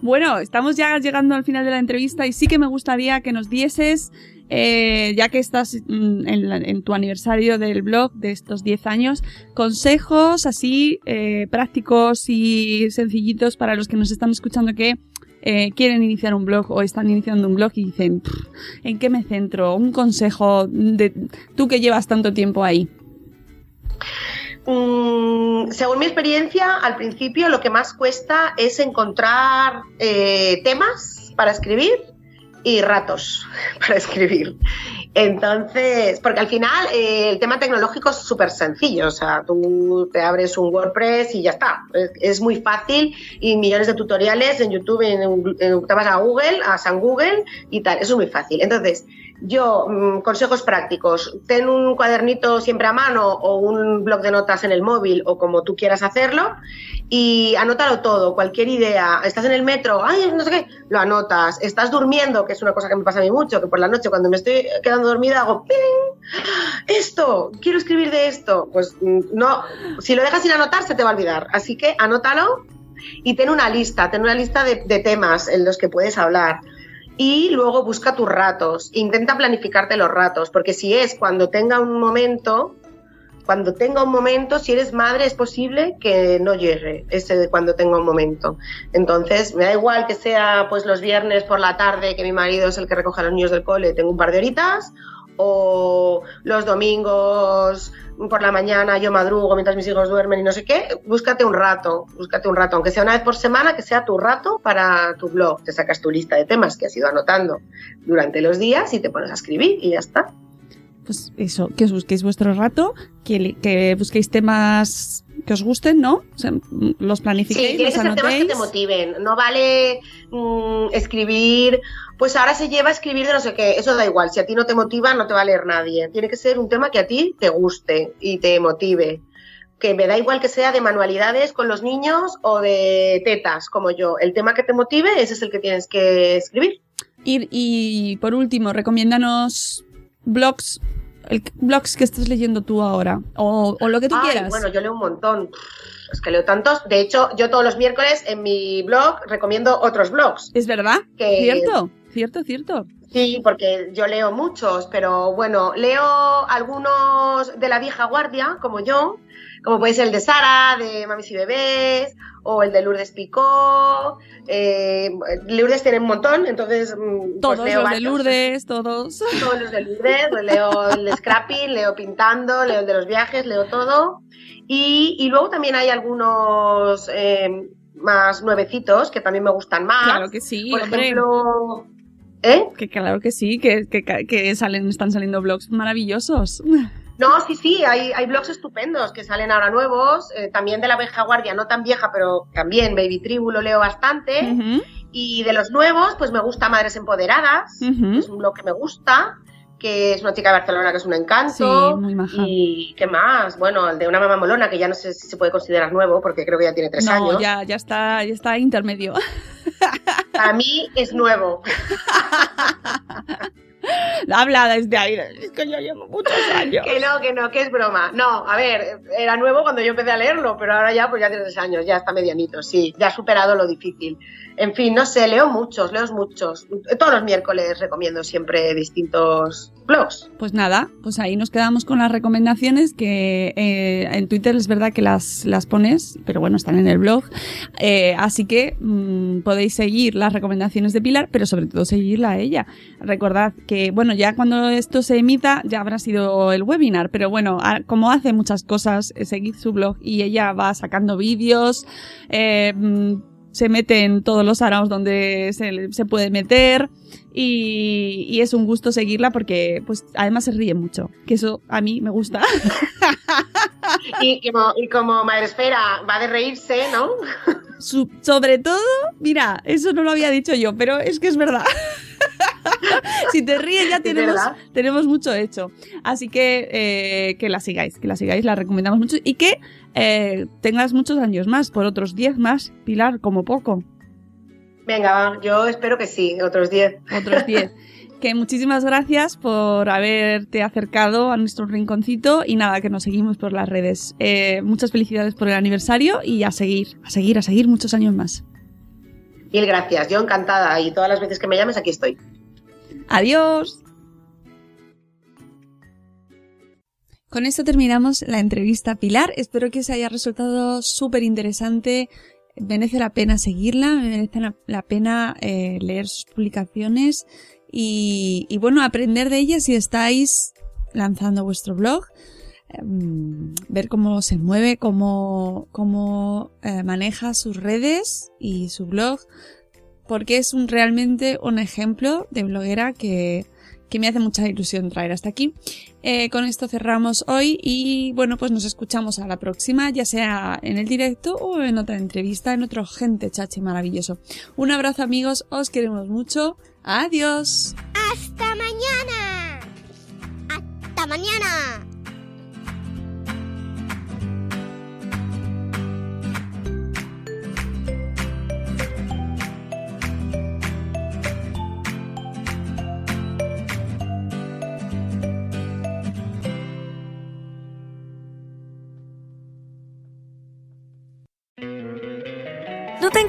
bueno, estamos ya llegando al final de la entrevista y sí que me gustaría que nos dieses, eh, ya que estás mm, en, tu aniversario del blog de estos 10 años, consejos así eh, prácticos y sencillitos para los que nos están escuchando que eh, quieren iniciar un blog o están iniciando un blog y dicen, "Pff, ¿en qué me centro? Un consejo de tú que llevas tanto tiempo ahí. Mm, según mi experiencia, al principio lo que más cuesta es encontrar temas para escribir y ratos para escribir. Entonces, porque al final eh, el tema tecnológico es súper sencillo, o sea, tú te abres un WordPress y ya está. Es, muy fácil y millones de tutoriales en YouTube, en, en- a Google, a San Google y tal, eso es muy fácil. Entonces, Yo, mm, consejos prácticos. Ten un cuadernito siempre a mano o un blog de notas en el móvil o como tú quieras hacerlo y anótalo todo, cualquier idea. Estás en el metro, ay, no sé qué, lo anotas. Estás durmiendo, que es una cosa que me pasa a mí mucho, que por la noche cuando me estoy quedando dormida hago, ¡ping! Esto, quiero escribir de esto. Pues mm, no, si lo dejas sin anotar se te va a olvidar. Así que anótalo y ten una lista, ten una lista de, de temas en los que puedes hablar y luego busca tus ratos. Intenta planificarte los ratos, porque si es cuando tenga un momento, cuando tenga un momento, si eres madre, es posible que no llegue ese de cuando tenga un momento. Entonces, me da igual que sea pues los viernes por la tarde, que mi marido es el que recoge a los niños del cole, tengo un par de horitas, o los domingos por la mañana yo madrugo mientras mis hijos duermen y no sé qué, búscate un rato, búscate un rato, aunque sea una vez por semana, que sea tu rato para tu blog. Te sacas tu lista de temas que has ido anotando durante los días y te pones a escribir y ya está. Pues eso, que os busquéis vuestro rato, que, que busquéis temas que os gusten, ¿no? O sea, los planifiquéis, sí, los que ser temas que anotéis. te motiven. No vale mm, escribir, pues ahora se lleva a escribir de no sé qué. Eso da igual. Si a ti no te motiva, no te va a leer nadie. Tiene que ser un tema que a ti te guste y te motive. Que me da igual que sea de manualidades con los niños o de tetas, como yo. El tema que te motive, ese es el que tienes que escribir. Y, y por último, recomiéndanos blogs, el, blogs que estás leyendo tú ahora, o, o lo que tú Ay, quieras. Bueno, yo leo un montón. Es que leo tantos. De hecho, yo todos los miércoles en mi blog recomiendo otros blogs. Es verdad, Que- cierto, cierto, cierto. Sí, porque yo leo muchos, pero bueno, leo algunos de la vieja guardia, como yo, como puede ser el de Sara, de Mamis y Bebés, o el de Lourdes Picó. Eh, Lourdes tiene un montón, entonces mm, Todos pues leo los de. Lourdes, todos. Todos los de Lourdes, pues leo el de Scrappy, leo Pintando, leo el de los viajes, leo todo. Y, y luego también hay algunos eh, más nuevecitos que también me gustan más. Claro que sí, Por hombre. ejemplo, ¿eh? Que claro que sí, que, que, que salen, están saliendo blogs maravillosos. No, sí, sí, hay, hay blogs estupendos que salen ahora nuevos, eh, también de la vieja guardia, no tan vieja, pero también Baby Tribu lo leo bastante. Y de los nuevos, pues me gusta Madres Empoderadas, ujú. es un blog que me gusta, que es una chica de Barcelona que es un encanto. Sí, muy maja. Y qué más, bueno, el de una mamá molona, que ya no sé si se puede considerar nuevo, porque creo que ya tiene tres No, años. ya, ya está, ya está intermedio. Para mí es nuevo. Habla desde ahí. Es que yo llevo muchos años. Que no, que no, que es broma. No, a ver, era nuevo cuando yo empecé a leerlo, pero ahora ya, pues ya tiene tres años, ya está medianito, sí, ya ha superado lo difícil. En fin, no sé, leo muchos, leo muchos. Todos los miércoles recomiendo siempre distintos Pues nada, pues ahí nos quedamos con las recomendaciones que eh, en Twitter es verdad que las, las pones, pero bueno, están en el blog. Eh, así que mm, podéis seguir las recomendaciones de Pilar, pero sobre todo seguirla a ella. Recordad que, bueno, ya cuando esto se emita ya habrá sido el webinar, pero bueno, como hace muchas cosas, eh, seguid su blog y ella va sacando vídeos, eh, mm, se mete en todos los araos donde se, se puede meter y, y es un gusto seguirla porque pues además se ríe mucho, que eso a mí me gusta. Y como, y como Madresfera va de reírse, ¿no? Sobre todo, mira, eso no lo había dicho yo, pero es que es verdad. si te ríes ya tenemos, tenemos mucho hecho. Así que eh, que la sigáis, que la sigáis, la recomendamos mucho y que eh, tengas muchos años más, por otros 10 más, Pilar, como poco. Venga, yo espero que sí, otros 10. otros 10. Que muchísimas gracias por haberte acercado a nuestro rinconcito y nada, que nos seguimos por las redes. Eh, muchas felicidades por el aniversario y a seguir, a seguir, a seguir muchos años más. Mil gracias, yo encantada y todas las veces que me llames aquí estoy. Adiós. Con esto terminamos la entrevista a Pilar. Espero que os haya resultado súper interesante. Merece la pena seguirla, merece la, la pena eh, leer sus publicaciones y, bueno, aprender de ella si estáis lanzando vuestro blog. em, ver cómo se mueve, cómo, cómo eh, maneja sus redes y su blog, porque es un, realmente un ejemplo de bloguera que, que me hace mucha ilusión traer hasta aquí. Eh, con esto cerramos hoy y bueno, pues nos escuchamos a la próxima, ya sea en el directo o en otra entrevista, en otro gente chachi maravilloso. Un abrazo amigos, os queremos mucho. Adiós. ¡Hasta mañana! Hasta mañana.